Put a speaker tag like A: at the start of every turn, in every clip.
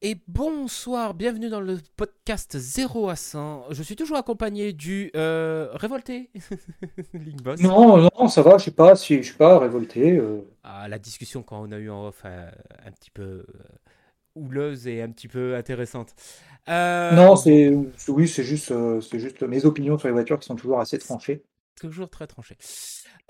A: Et bonsoir, bienvenue dans le podcast 0 à 100. Je suis toujours accompagné du euh, révolté,
B: Link Non, non, ça va, je sais pas, si, je suis pas révolté. Euh.
A: Ah, la discussion quand on a eu en off, euh, un petit peu houleuse et un petit peu intéressante.
B: Non, c'est oui, c'est juste, c'est juste mes opinions sur les voitures qui sont toujours assez tranchées.
A: Toujours très tranchées.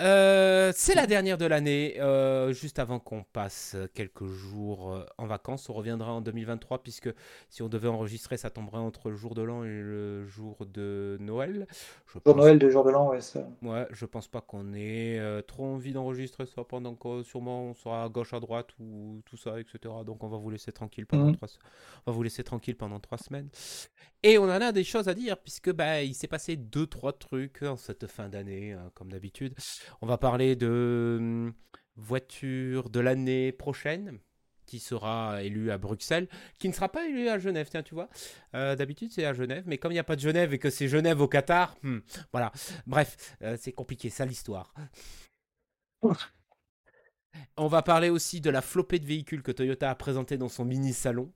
A: Euh, c'est la dernière de l'année, euh, juste avant qu'on passe quelques jours euh, en vacances. On reviendra en 2023 puisque si on devait enregistrer, ça tomberait entre le jour de l'an et le jour de Noël.
B: Je jour Noël, de jour de l'an, ouais. Ça...
A: Ouais, je pense pas qu'on ait trop envie d'enregistrer ça pendant que sûrement on sera à gauche, à droite ou tout ça, etc. Donc on va vous laisser tranquille pendant mhm. trois, on va vous laisser tranquille pendant trois semaines. Et on en a des choses à dire puisque bah il s'est passé deux trois trucs en cette fin d'année, hein, comme d'habitude. On va parler de hum, voiture de l'année prochaine qui sera élu à Bruxelles, qui ne sera pas élu à Genève, tiens, tu vois. Euh, d'habitude, c'est à Genève, mais comme il n'y a pas de Genève et que c'est Genève au Qatar, hmm, voilà. Bref, euh, c'est compliqué, ça l'histoire. On va parler aussi de la flopée de véhicules que Toyota a présenté dans son mini salon.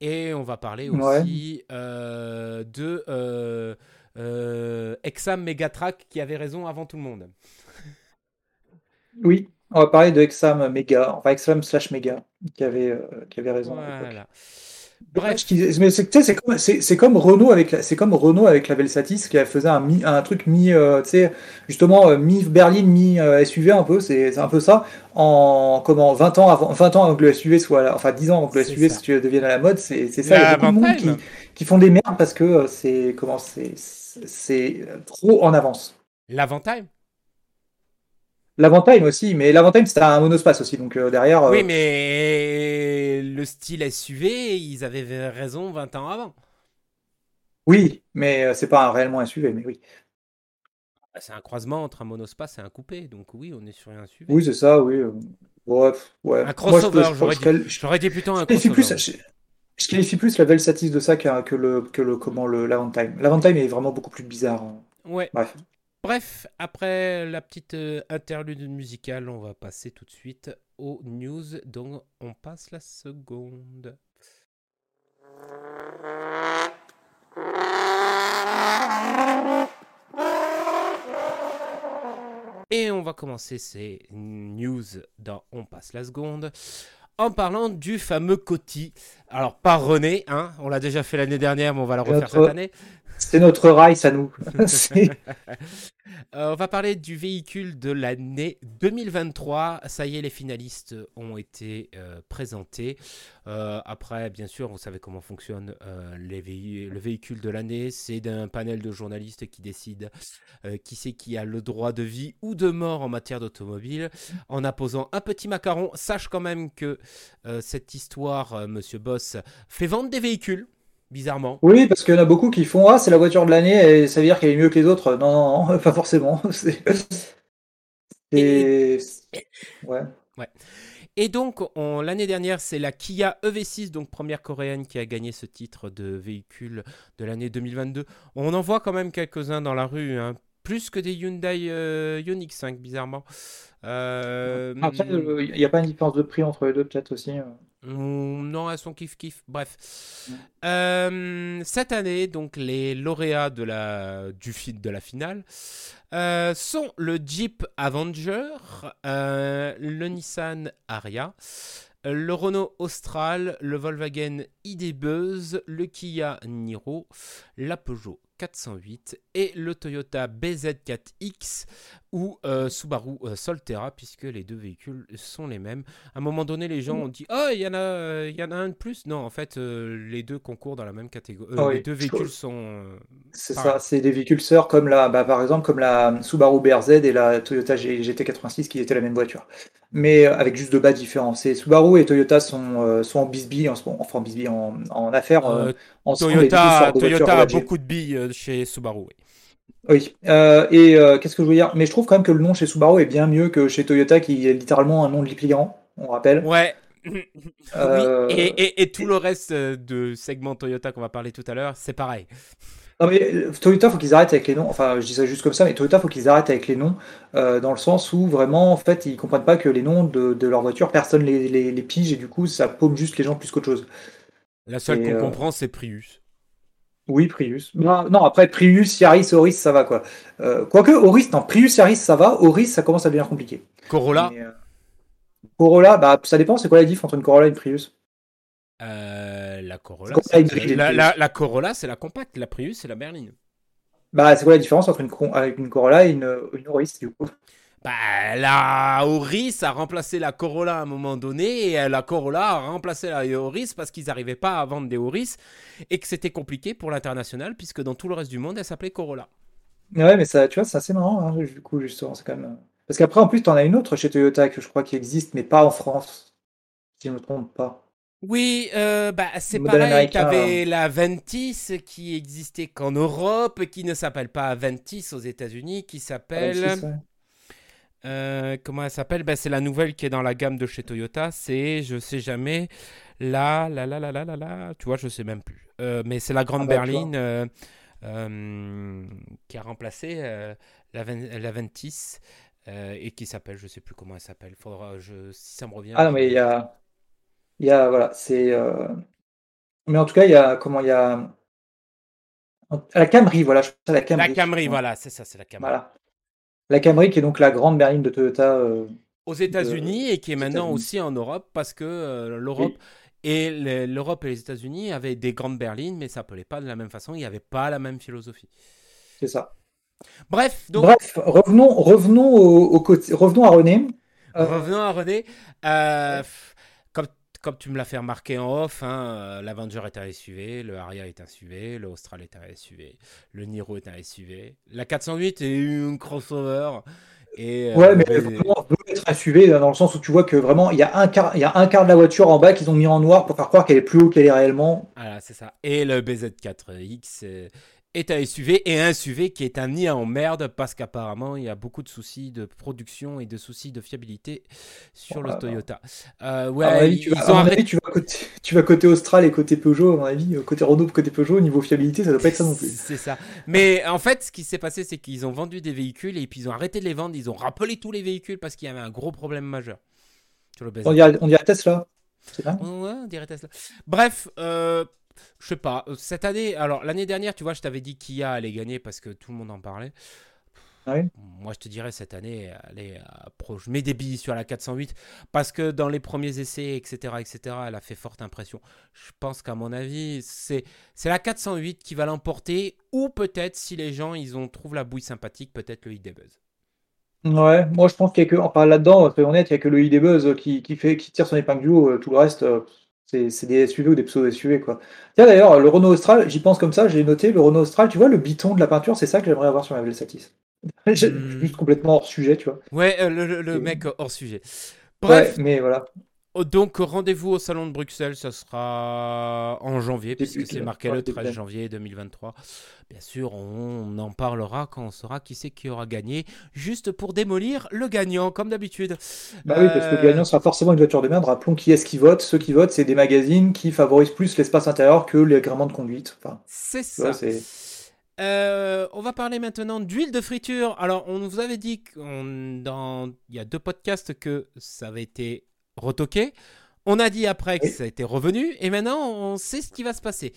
A: Et on va parler aussi euh, de Exam Megatrack qui avait raison avant tout le monde.
B: Oui, on va parler de Exam Mega, enfin Exam slash Mega, qui avait, euh, qui avait raison. Bref. Mais c'est comme, comme, Renault avec la, c'est comme Renault avec la Velsatis qui faisait un, un truc mi, euh, tu sais, justement euh, mi berline, mi SUV un peu, c'est un peu ça. En comment 20 ans avant, 20 ans avant que le SUV soit, enfin 10 ans avant que le SUV devienne à la mode, c'est ça. Il y a beaucoup de monde qui, qui, font des merdes parce que c'est comment c'est c'est trop en avance.
A: L'avantage
B: L'Avantime aussi, mais l'Avantime c'était un monospace aussi, donc euh, derrière.
A: Oui, euh, mais le style SUV, ils avaient raison 20 ans avant.
B: Oui, mais euh, c'est pas un réellement un SUV, mais oui.
A: Ah, c'est un croisement entre un monospace et un coupé, donc oui, on est sur un SUV.
B: Oui, c'est ça, oui. Bref, ouais.
A: Un crossover, j'aurais dit, plutôt un crossover.
B: Plus, je, qualifie plus la Velsatis de ça que, le, que le comment le l'Avantime. L'Avantime est vraiment beaucoup plus bizarre. Hein.
A: Ouais. Bref. Bref, après la petite euh, interlude musicale, on va passer tout de suite aux news dont on passe la seconde. Et on va commencer ces news dans On passe la seconde en parlant du fameux Coty. Alors, pas René, hein, on l'a déjà fait l'année dernière, mais on va le refaire cette année.
B: C'est notre rail, ça nous.
A: Euh, on va parler du véhicule de l'année 2023. Ça y est, les finalistes ont été euh, présentés. Euh, après, bien sûr, vous savez comment fonctionne les le véhicule de l'année. C'est d'un panel de journalistes qui décide qui c'est qui a le droit de vie ou de mort en matière d'automobile. En apposant un petit macaron, sache quand même que cette histoire, Monsieur Boss, fait vendre des véhicules bizarrement.
B: Oui, parce qu'il y en a beaucoup qui font Ah, c'est la voiture de l'année et ça veut dire qu'elle est mieux que les autres. Non, non, non pas forcément.
A: Et... Ouais. ouais. Et donc, l'année dernière, c'est la Kia EV6, donc première coréenne, qui a gagné ce titre de véhicule de l'année 2022. On en voit quand même quelques-uns dans la rue, hein. plus que des Hyundai euh, Ioniq 5, bizarrement.
B: Euh, Après, il n'y a pas une différence de prix entre les deux, peut-être aussi.
A: Non, elles sont kiff-kiff. Bref. Euh, cette année, donc, les lauréats de la, du de la finale euh, sont le Jeep Avenger, euh, le Nissan Aria, le Renault Austral, le Volkswagen ID Buzz, le Kia Niro, la Peugeot 408 et le Toyota BZ4X ou euh, Subaru euh, Solterra puisque les deux véhicules sont les mêmes. À un moment donné, les gens ont dit "Oh, il y en a il y en a un de plus." Non, en fait, euh, les deux concourent dans la même catégorie. Ah les deux véhicules sont
B: C'est ça, c'est des véhicules sœurs comme la bah, par exemple comme la Subaru BRZ et la Toyota GT86 qui étaient la même voiture. Mais avec juste deux bas différents. C'est Subaru et Toyota sont, sont en bisbille en enfin en bisbille en, en affaires
A: en Toyota, Toyota a beaucoup de billes chez Subaru. Oui.
B: Oui, euh, et euh, qu'est-ce que je veux dire? Mais je trouve quand même que le nom chez Subaru est bien mieux que chez Toyota, qui est littéralement un nom de pliant, on rappelle.
A: Ouais. Euh, oui. Et, et, tout le reste de segment Toyota qu'on va parler tout à l'heure, c'est pareil.
B: Non mais Toyota, faut qu'ils arrêtent avec les noms. Enfin, je dis ça juste comme ça, mais Toyota, faut qu'ils arrêtent avec les noms, dans le sens où vraiment, en fait, ils comprennent pas que les noms de, de leur voiture, personne les, les, les, pige et du coup, ça paume juste les gens plus qu'autre chose.
A: La seule qu'on comprend, c'est Prius.
B: Oui, Prius. Non, après Prius, Yaris, Oris, ça va quoi. Quoique Oris, non, Prius, Yaris, ça va. Oris, ça commence à devenir compliqué.
A: Corolla.
B: Corolla, bah ça dépend. C'est quoi la diff entre une Corolla et une Prius?
A: La Corolla, la, Corolla, c'est la compacte. La Prius, c'est la berline.
B: Bah, c'est quoi la différence entre une, avec une Corolla et une, une Auris, du coup?
A: Bah, la Auris a remplacé la Corolla à un moment donné et la Corolla a remplacé la Auris parce qu'ils n'arrivaient pas à vendre des Auris et que c'était compliqué pour l'international puisque dans tout le reste du monde, elle s'appelait Corolla.
B: Ouais, mais ça, tu vois, c'est assez marrant, hein, du coup, justement, c'est quand même... Parce qu'après, en plus, tu en as une autre chez Toyota que je crois qui existe, mais pas en France, si je ne me trompe pas.
A: Oui, euh, bah, c'est pareil, tu avais la Ventis qui existait qu'en Europe, qui ne s'appelle pas Ventis aux États-Unis, qui s'appelle... Euh, comment elle s'appelle? Ben, C'est la nouvelle qui est dans la gamme de chez Toyota. C'est, je sais jamais, la, la, la, la, la, la, la, tu vois, je sais même plus. Euh, mais c'est la grande ah, bah, berline euh, qui a remplacé la, la Ventis et qui s'appelle, je sais plus comment elle s'appelle. Faudra, je, si ça me revient.
B: Ah non, mais il y a, il y a, voilà, c'est. Mais en tout cas, il y a, comment il y a. La Camry, voilà, je pense à la Camry.
A: La Camry, voilà, c'est ça, c'est la Camry.
B: Voilà. La Camry qui est donc la grande berline de Toyota. Euh,
A: aux États-Unis et qui est maintenant aussi en Europe parce que euh, l'Europe et l'Europe et les États-Unis avaient des grandes berlines, mais ça s'appelait pas de la même façon, il n'y avait pas la même philosophie.
B: C'est ça.
A: Bref, donc...
B: Bref, revenons, revenons, au, côté, revenons à René.
A: Euh, revenons à René. Comme, tu me l'as fait remarquer en off, hein, l'Avenger est un SUV, le Aria est un SUV, le Austral est un SUV, le Niro est un SUV, la 408 est une crossover.
B: Et, euh, ouais, mais vraiment, peut être un SUV dans le sens où tu vois que vraiment il y a un quart, il y a un quart de la voiture en bas qu'ils ont mis en noir pour faire croire qu'elle est plus haut qu'elle est réellement.
A: Voilà, c'est ça. Et le BZ4X est un SUV et un SUV qui est un nid en merde parce qu'apparemment il y a beaucoup de soucis de production et de soucis de fiabilité sur le Toyota.
B: Euh, ouais, tu, vas, tu, vas côté, tu vas côté Austral et côté Peugeot, à mon avis, euh, côté Renault, côté Peugeot, niveau fiabilité, ça doit pas être ça non plus.
A: C'est ça. Mais en fait, ce qui s'est passé, c'est qu'ils ont vendu des véhicules et puis ils ont arrêté de les vendre, ils ont rappelé tous les véhicules parce qu'il y avait un gros problème majeur
B: sur le On dirait, on dirait Tesla.
A: Ouais, on dirait Tesla. Bref, euh, je sais pas, euh, cette année, alors l'année dernière, tu vois, je t'avais dit Kia allait gagner parce que tout le monde en parlait.
B: Ah
A: Moi, je te dirais cette année, allez, je mets des billes sur la 408 parce que dans les premiers essais, etc., etc., elle a fait forte impression. Je pense qu'à mon avis, c'est c'est la 408 qui va l'emporter ou peut-être si les gens ils ont trouvent la bouille sympathique, peut-être le ID Buzz.
B: Ouais, moi je pense qu'il y a que, enfin là-dedans, honnête, il y a que le ID Buzz qui, qui, fait, qui tire son épingle du haut. Tout le reste, euh, c'est des SUV ou des pseudo-SUV, quoi. Tiens, d'ailleurs, le Renault Austral, j'y pense comme ça, j'ai noté, le Renault Austral, tu vois, le biton de la peinture, c'est ça que j'aimerais avoir sur ma Velsatis. Hmm. Juste complètement hors sujet, tu vois.
A: Ouais, euh, le, mec hors sujet. Bref.
B: mais voilà.
A: Oh, donc, rendez-vous au Salon de Bruxelles, ça sera en janvier, puisque c'est marqué le 13 janvier 2023. Bien sûr, on en parlera quand on saura qui c'est qui aura gagné, juste pour démolir le gagnant, comme d'habitude.
B: Bah oui, parce que le euh, gagnant sera forcément une voiture de merde. Rappelons qui est-ce qui vote. Ceux qui votent, c'est des magazines qui favorisent plus l'espace intérieur que les agréments de conduite. Enfin,
A: c'est ça. Euh, on va parler maintenant d'huile de friture. Alors, on vous avait dit dans... il y a deux podcasts que ça avait été retoqué. On a dit après que ça a été revenu. Et maintenant, on sait ce qui va se passer.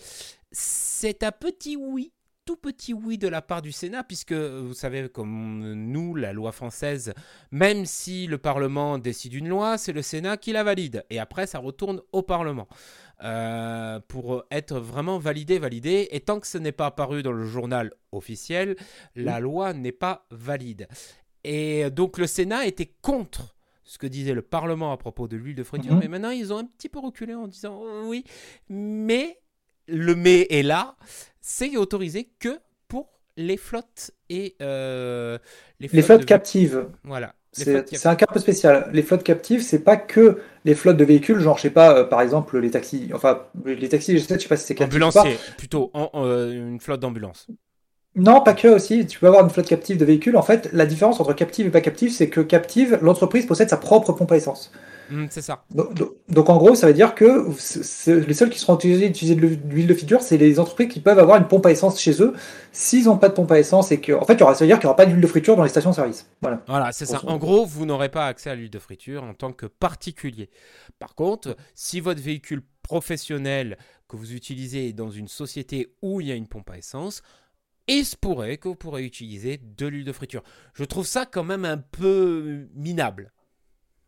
A: C'est un petit oui tout petit oui de la part du Sénat, puisque vous savez, comme nous, la loi française, même si le Parlement décide une loi, c'est le Sénat qui la valide. Et après, ça retourne au Parlement. Euh, pour être vraiment validé, validé. Et tant que ce n'est pas apparu dans le journal officiel, la loi n'est pas valide. Et donc le Sénat était contre ce que disait le Parlement à propos de l'huile de friture, mhm. mais maintenant ils ont un petit peu reculé en disant oh, oui, mais le mais est là, c'est autorisé que pour les flottes et
B: euh, les flottes, captives.
A: Voilà.
B: C'est un cas un peu spécial. Les flottes captives, c'est pas que les flottes de véhicules, genre je sais pas, euh, par exemple les taxis, enfin les taxis, je sais, sais pas si c'est
A: captif. Ambulancier, plutôt en, une flotte d'ambulance.
B: Non, pas que aussi. Tu peux avoir une flotte captive de véhicules. En fait, la différence entre captive et pas captive, c'est que captive, l'entreprise possède sa propre pompe à essence.
A: Mmh, c'est ça.
B: Donc, en gros, ça veut dire que les seuls qui seront utilisés d'utiliser de l'huile de friture, c'est les entreprises qui peuvent avoir une pompe à essence chez eux. S'ils n'ont pas de pompe à essence et que, en fait, ça veut dire qu'il n'y aura pas d'huile de friture dans les stations de service. Voilà.
A: Voilà, c'est ça. En gros, vous n'aurez pas accès à l'huile de friture en tant que particulier. Par contre, si votre véhicule professionnel que vous utilisez dans une société où il y a une pompe à essence, il se pourrait que vous pourrez utiliser de l'huile de friture. Je trouve ça quand même un peu minable.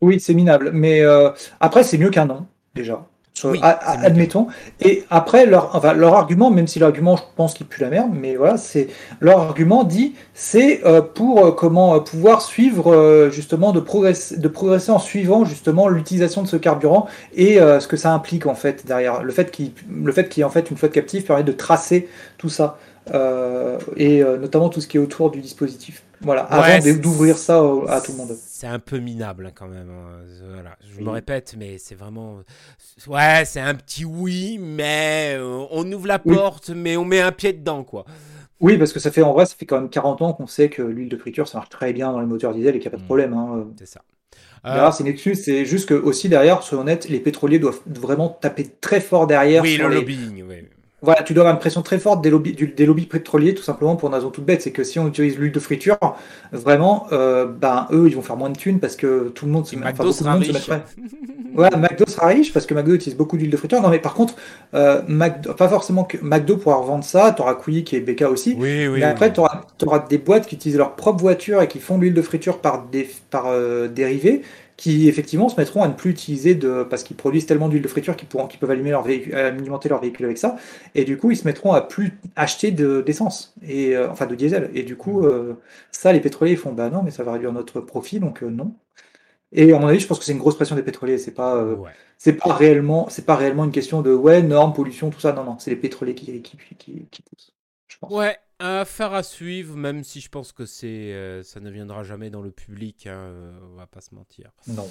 B: Oui, c'est minable. Mais euh, après, c'est mieux qu'un non, déjà admettons. Et après, leur, enfin, leur argument, même si l'argument, je pense qu'il pue la merde, mais voilà, c'est leur argument dit, c'est euh, pour euh, comment pouvoir suivre justement de progresser, de progresser en suivant justement l'utilisation de ce carburant et ce que ça implique en fait derrière. Le fait qu'il, le fait qu'il y ait en fait une flotte captive permet de tracer tout ça. Euh, et euh, notamment tout ce qui est autour du dispositif. Voilà, avant d'ouvrir ça à tout le monde.
A: C'est un peu minable hein, quand même. Hein. Voilà, je me répète, mais c'est vraiment. Ouais, c'est un petit oui, mais euh, on ouvre la porte, mais on met un pied dedans, quoi.
B: Oui, parce que ça fait en vrai, ça fait quand même 40 ans qu'on sait que l'huile de friture ça marche très bien dans les moteurs diesel et qu'il n'y a pas de mm. problème. Hein.
A: C'est ça.
B: c'est une excuse, c'est juste que aussi derrière, soyons honnêtes, les pétroliers doivent vraiment taper très fort derrière.
A: Oui, le lobbying, oui.
B: Voilà, tu dois avoir une pression très forte des lobbies, des lobbies pétroliers, tout simplement pour une raison toute bête, c'est que si on utilise l'huile de friture, vraiment, euh, ben eux, ils vont faire moins de thunes parce que tout le monde
A: se, enfin, beaucoup de monde se mettrait.
B: voilà, McDo sera riche parce que McDo utilise beaucoup d'huile de friture. Non, mais par contre, euh, pas forcément que McDo pourra revendre ça. T'auras Quick et BK aussi.
A: Oui, oui.
B: Mais après, tu auras, des boîtes qui utilisent leur propre voiture et qui font de l'huile de friture par des par euh, dérivés qui effectivement se mettront à ne plus utiliser de parce qu'ils produisent tellement d'huile de friture qu'ils pourront qu'ils peuvent allumer leur véhicule, alimenter leur véhicule avec ça. Et du coup ils se mettront à plus acheter d'essence et euh, enfin de diesel. Et du coup euh, ça les pétroliers font bah non mais ça va réduire notre profit donc euh, non. Et à mon avis je pense que c'est une grosse pression des pétroliers. C'est pas c'est pas réellement c'est pas réellement une question de ouais normes pollution tout ça. Non non c'est les pétroliers qui qui, qui, qui poussent je pense.
A: ouais Affaire à suivre, même si je pense que c'est, euh, ça ne viendra jamais dans le public, hein, euh, on va pas se mentir.
B: Non,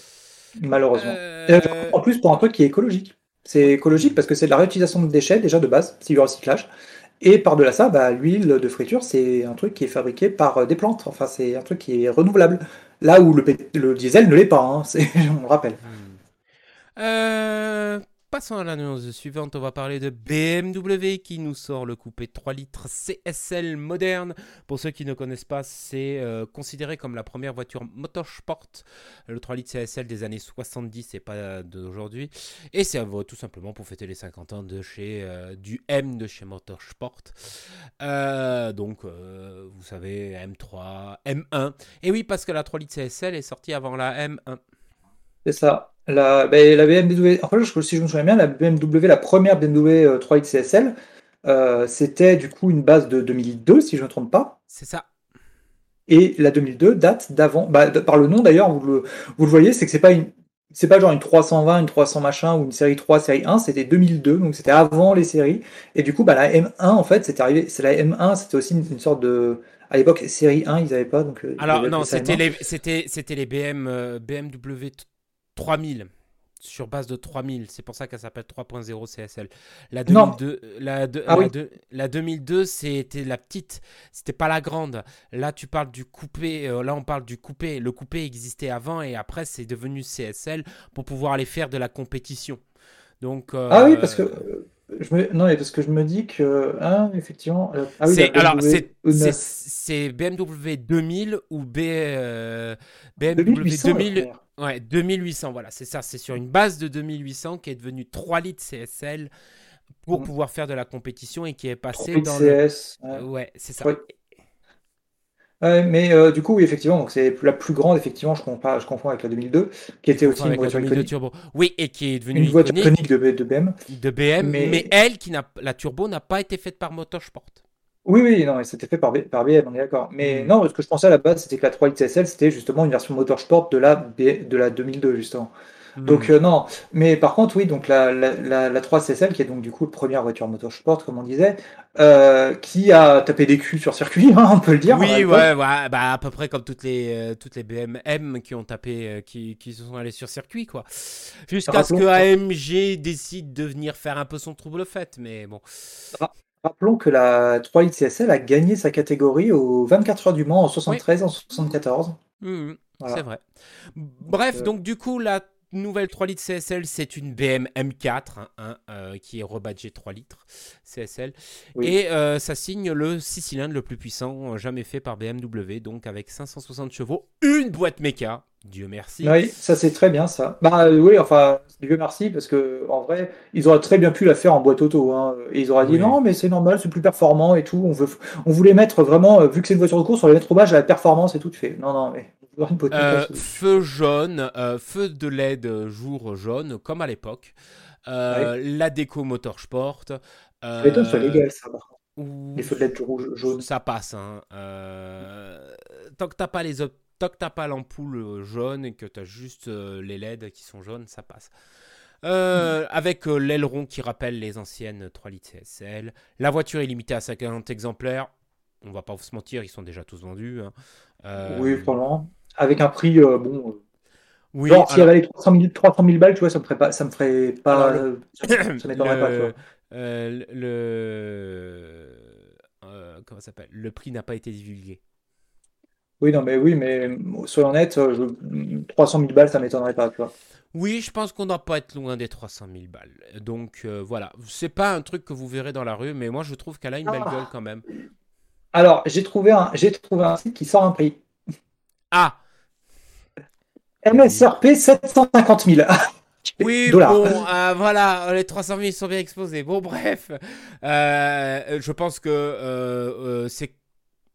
B: malheureusement. Euh, en plus, pour un truc qui est écologique. C'est écologique parce que c'est de la réutilisation de déchets, déjà de base, c'est du recyclage. Et par-delà ça, bah, l'huile de friture, c'est un truc qui est fabriqué par des plantes. Enfin, c'est un truc qui est renouvelable. Là où le, le diesel ne l'est pas, hein, on le rappelle.
A: Euh, Passons à l'annonce suivante, on va parler de BMW qui nous sort le coupé 3 litres CSL moderne. Pour ceux qui ne connaissent pas, c'est euh, considéré comme la première voiture motorsport, le 3 litres CSL des années 70 et pas d'aujourd'hui. Et c'est tout simplement pour fêter les 50 ans de chez, euh, du M de chez Motorsport. Euh, donc, vous savez, M3, M1. Et oui, parce que la 3 litres CSL est sortie avant la M1.
B: C'est ça. La, ben, la BMW, en fait, si je me souviens bien, la BMW, la première BMW 3 CSL, euh, c'était du coup une base de 2002, si je ne me trompe pas.
A: C'est ça.
B: Et la 2002 date d'avant, bah, par le nom d'ailleurs, vous le, vous le voyez, c'est que c'est pas une, c'est pas genre une 320, une 300 machin ou une série 3, série 1, c'était 2002, donc c'était avant les séries. Et du coup, bah, la M1, en fait, c'était arrivé, c'est la M1, c'était aussi une, sorte de, à l'époque, série 1, ils n'avaient pas, donc. Euh,
A: Alors, non, c'était les, c'était, c'était les BM, BMW 3000 sur base de 3000. C'est pour ça qu'elle s'appelle 3.0 CSL. La 2002, la, ah la, 2002, c'était la petite, c'était pas la grande. Là, tu parles du coupé. Euh, là, on parle du coupé. Le coupé existait avant et après, c'est devenu CSL pour pouvoir aller faire de la compétition. Donc.
B: Euh, ah oui, parce que. Euh, je me... Non, parce que je me dis que, hein, effectivement.
A: Ah oui, c'est alors c'est BMW 2000 ou B, BMW 2000. Ouais, 2800, voilà, c'est ça. C'est sur une base de 2800 qui est devenue 3 litres CSL pour mmh. pouvoir faire de la compétition et qui est passé dans
B: CS,
A: le... Ouais, c'est ça.
B: mais euh, du coup, oui, effectivement, c'est la plus grande, effectivement, je confonds, je confonds avec la 2002, qui était aussi une voiture
A: turbo. Oui, et qui est devenue
B: une voiture iconique de, de, BM.
A: De BM, mais, elle, qui n'a, la turbo n'a pas été faite par Motorsport.
B: Oui, oui, non, c'était fait par, par BM, on est d'accord. Mais mmh. non, ce que je pensais à la base, c'était que la 3 CSL, c'était justement une version motorsport de la, de la 2002, justement. Mmh. Donc euh, non, mais par contre, oui, donc la, la, la, 3 CSL, qui est donc du coup la première voiture motorsport, comme on disait, euh, qui a tapé des culs sur circuit, hein, on peut le dire.
A: Oui, ouais, ouais, bah à peu près comme toutes les, euh, toutes les BM qui ont tapé, qui, qui se sont allés sur circuit, quoi. Jusqu'à ce que AMG décide de venir faire un peu son trouble fait, mais bon.
B: Rappelons que la 3 litres CSL a gagné sa catégorie aux 24 heures du Mans en 73 en 74.
A: Mmh, c'est vrai. Bref, donc, du coup, la nouvelle 3 litres CSL, c'est une BM M4 hein, hein, qui est rebadgée 3 litres CSL. Et ça signe le 6 cylindres le plus puissant jamais fait par BMW, donc avec 560 chevaux, une boîte méca. Dieu merci.
B: Oui, ça c'est très bien ça. Bah oui, enfin, Dieu merci, parce que en vrai, ils auraient très bien pu la faire en boîte auto. Hein. Et ils auraient dit non, mais c'est normal, c'est plus performant et tout. On, veut, on voulait mettre vraiment, vu que c'est une voiture de course, on voulait mettre hommage à la performance et tout. Tu fais non, non, mais.
A: Euh, feu jaune, euh, feu de LED jour jaune, comme à l'époque. Euh, la déco motorsport.
B: Euh, légal ça. Les feux de LED jaune.
A: Ça passe. Hein. tant que t'as pas les tant que t'as pas l'ampoule jaune et que tu as juste les LED qui sont jaunes, ça passe. avec l'aileron qui rappelle les anciennes 3 litres CSL. La voiture est limitée à 50 exemplaires. On va pas se mentir, ils sont déjà tous vendus. Hein.
B: oui, probablement avec un prix euh, bon. Euh, oui, genre, s'il y avait 300 000, 300 000 balles, tu vois, ça me ferait pas, ça me ferait pas, ça, m'étonnerait pas. Tu vois.
A: Euh, le, comment s'appelle? Le prix n'a pas été divulgué.
B: Oui, non, mais oui, mais soyons honnêtes, 300 000 balles, ça m'étonnerait pas, tu vois.
A: Oui, je pense qu'on doit pas être loin des 300 000 balles. Donc voilà, c'est pas un truc que vous verrez dans la rue, mais moi je trouve qu'elle a une belle ah. gueule quand même.
B: Alors, j'ai trouvé un, j'ai trouvé un site qui sort un prix.
A: Ah
B: MSRP 750 000.
A: Oui, bon, euh, voilà, les 300 000 sont bien exposés. Bon, bref, euh, je pense que euh, c'est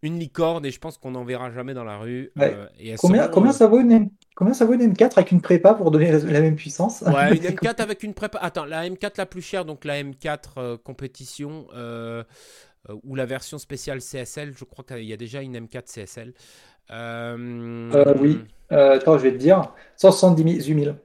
A: une licorne et je pense qu'on n'en verra jamais dans la rue.
B: combien, combien, ça vaut une, combien ça vaut une M4 avec une prépa pour donner la, même puissance?
A: Ouais, une M4 avec une prépa. Attends, la M4 la plus chère, donc la M4 compétition ou la version spéciale CSL, je crois qu'il y a déjà une M4 CSL.
B: Euh, euh, oui. Euh, attends, je vais te dire. 178 000.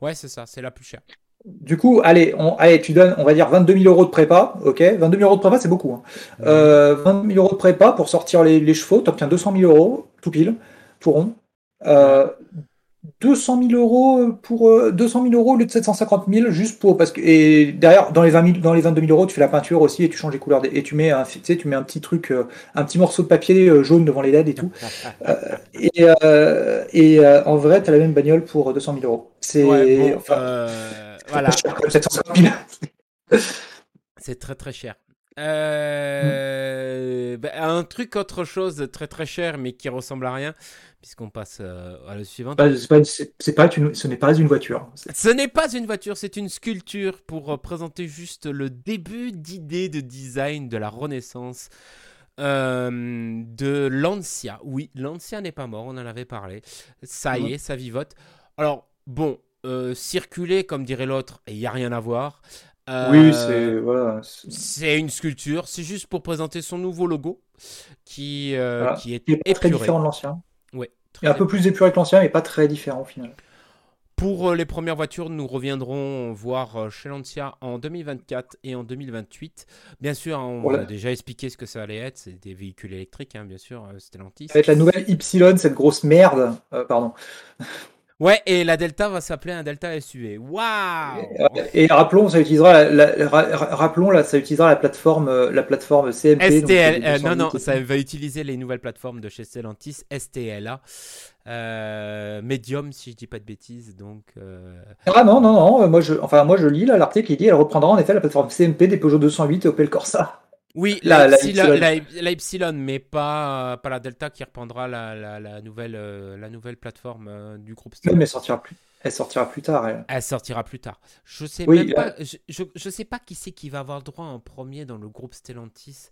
A: Ouais, c'est ça, c'est la plus chère.
B: Du coup, allez, on, allez, tu donnes, on va dire 22 000 euros de prépa, ok? 22 000 euros de prépa, c'est beaucoup. Hein. 22 000 euros de prépa pour sortir les, chevaux, tu obtiens 200 000 euros, tout pile, tout rond. 200 000 euros pour 200 000 euros au lieu de 750 000 juste pour parce que et derrière dans les 20 dans les 22 000 euros tu fais la peinture aussi et tu changes les couleurs et tu mets un tu sais, tu mets un petit truc euh, un petit morceau de papier euh, jaune devant les LED et tout. Euh, et, et en vrai tu as la même bagnole pour 200 000 euros. C'est enfin,
A: voilà. c'est très très cher euh, bah, un truc autre chose très très cher mais qui ressemble à rien puisqu'on passe euh, à la suivante.
B: Bah, c'est pas, ce n'est pas une voiture.
A: Ce n'est pas une voiture, c'est une sculpture pour euh, présenter juste le début d'idée de design de la Renaissance de Lancia. Oui, Lancia n'est pas mort, on en avait parlé. Ça y est, ça vivote. Alors, bon, circuler, comme dirait l'autre, il n'y a rien à voir.
B: Oui, c'est voilà.
A: C'est une sculpture, c'est juste pour présenter son nouveau logo qui, qui est,
B: très différent de l'ancien.
A: Ouais.
B: Et un peu plus épuré que l'ancien, mais pas très différent au final.
A: Pour euh, les premières voitures, nous reviendrons voir euh, chez Lancia en 2024 et en 2028. Bien sûr, hein, on a déjà expliqué ce que ça allait être. C'est des véhicules électriques, hein, bien sûr, euh, Stellantis.
B: Avec la nouvelle Y, cette grosse merde. pardon.
A: Ouais, et la Delta va s'appeler un Delta SUV. Waouh
B: Et rappelons, ça utilisera la, rappelons là, ça utilisera la plateforme, euh, la plateforme CMP.
A: STL, euh, non non, ça va utiliser les nouvelles plateformes de chez Stellantis, STLA, euh, Medium si je dis pas de bêtises, donc.
B: Ah non non non, moi je, enfin moi je lis là l'article qui dit elle reprendra en effet la plateforme CMP des Peugeot 208 et Opel Corsa.
A: Oui, la, la, mais pas, pas la Delta qui reprendra la, nouvelle, euh, la nouvelle plateforme euh, du groupe
B: Stellantis. mais elle sortira plus, elle sortira plus tard.
A: Elle, sortira plus tard. Je sais même pas, je, je, sais pas qui c'est qui va avoir droit en premier dans le groupe Stellantis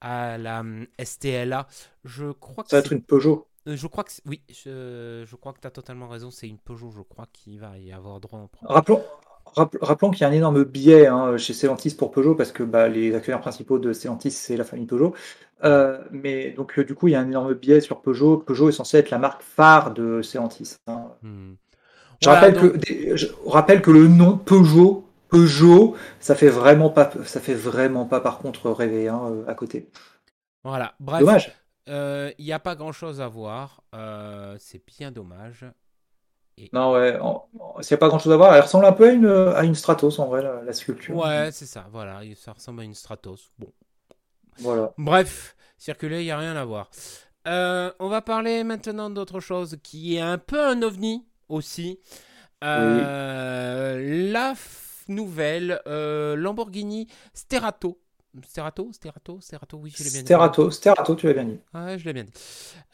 A: à la STLA. Je crois que
B: ça va être une Peugeot.
A: Euh, je crois que oui, je, je crois que tu as totalement raison, c'est une Peugeot, je crois, qui va y avoir droit en premier.
B: Rappelons, Rappelons qu'il y a un énorme biais hein, chez Stellantis pour Peugeot, parce que bah, les actionnaires principaux de Stellantis, c'est la famille Peugeot. Euh, mais donc, euh, du coup, il y a un énorme biais sur Peugeot. Peugeot est censé être la marque phare de Stellantis. Hein. Hmm. Je, rappelle que, je rappelle que le nom Peugeot, Peugeot, ça fait vraiment pas, ça fait vraiment pas par contre rêver hein, euh, à côté.
A: Voilà, bref. Dommage. Il n'y a pas grand chose à voir. c'est bien dommage.
B: Non, ouais, s'il n'y a pas grand chose à voir, elle ressemble un peu à une, à une Stratos en vrai, la, sculpture.
A: Ouais, c'est ça, voilà, ça ressemble à une Stratos. Bon.
B: Voilà.
A: Bref, circuler, il n'y a rien à voir. Euh, on va parler maintenant d'autre chose qui est un peu un ovni aussi. La nouvelle Lamborghini Sterato Sterato, Sterato, Sterato, oui, je l'ai bien
B: dit. Sterato, Sterato, tu l'as bien dit.
A: Ouais, je l'ai bien dit.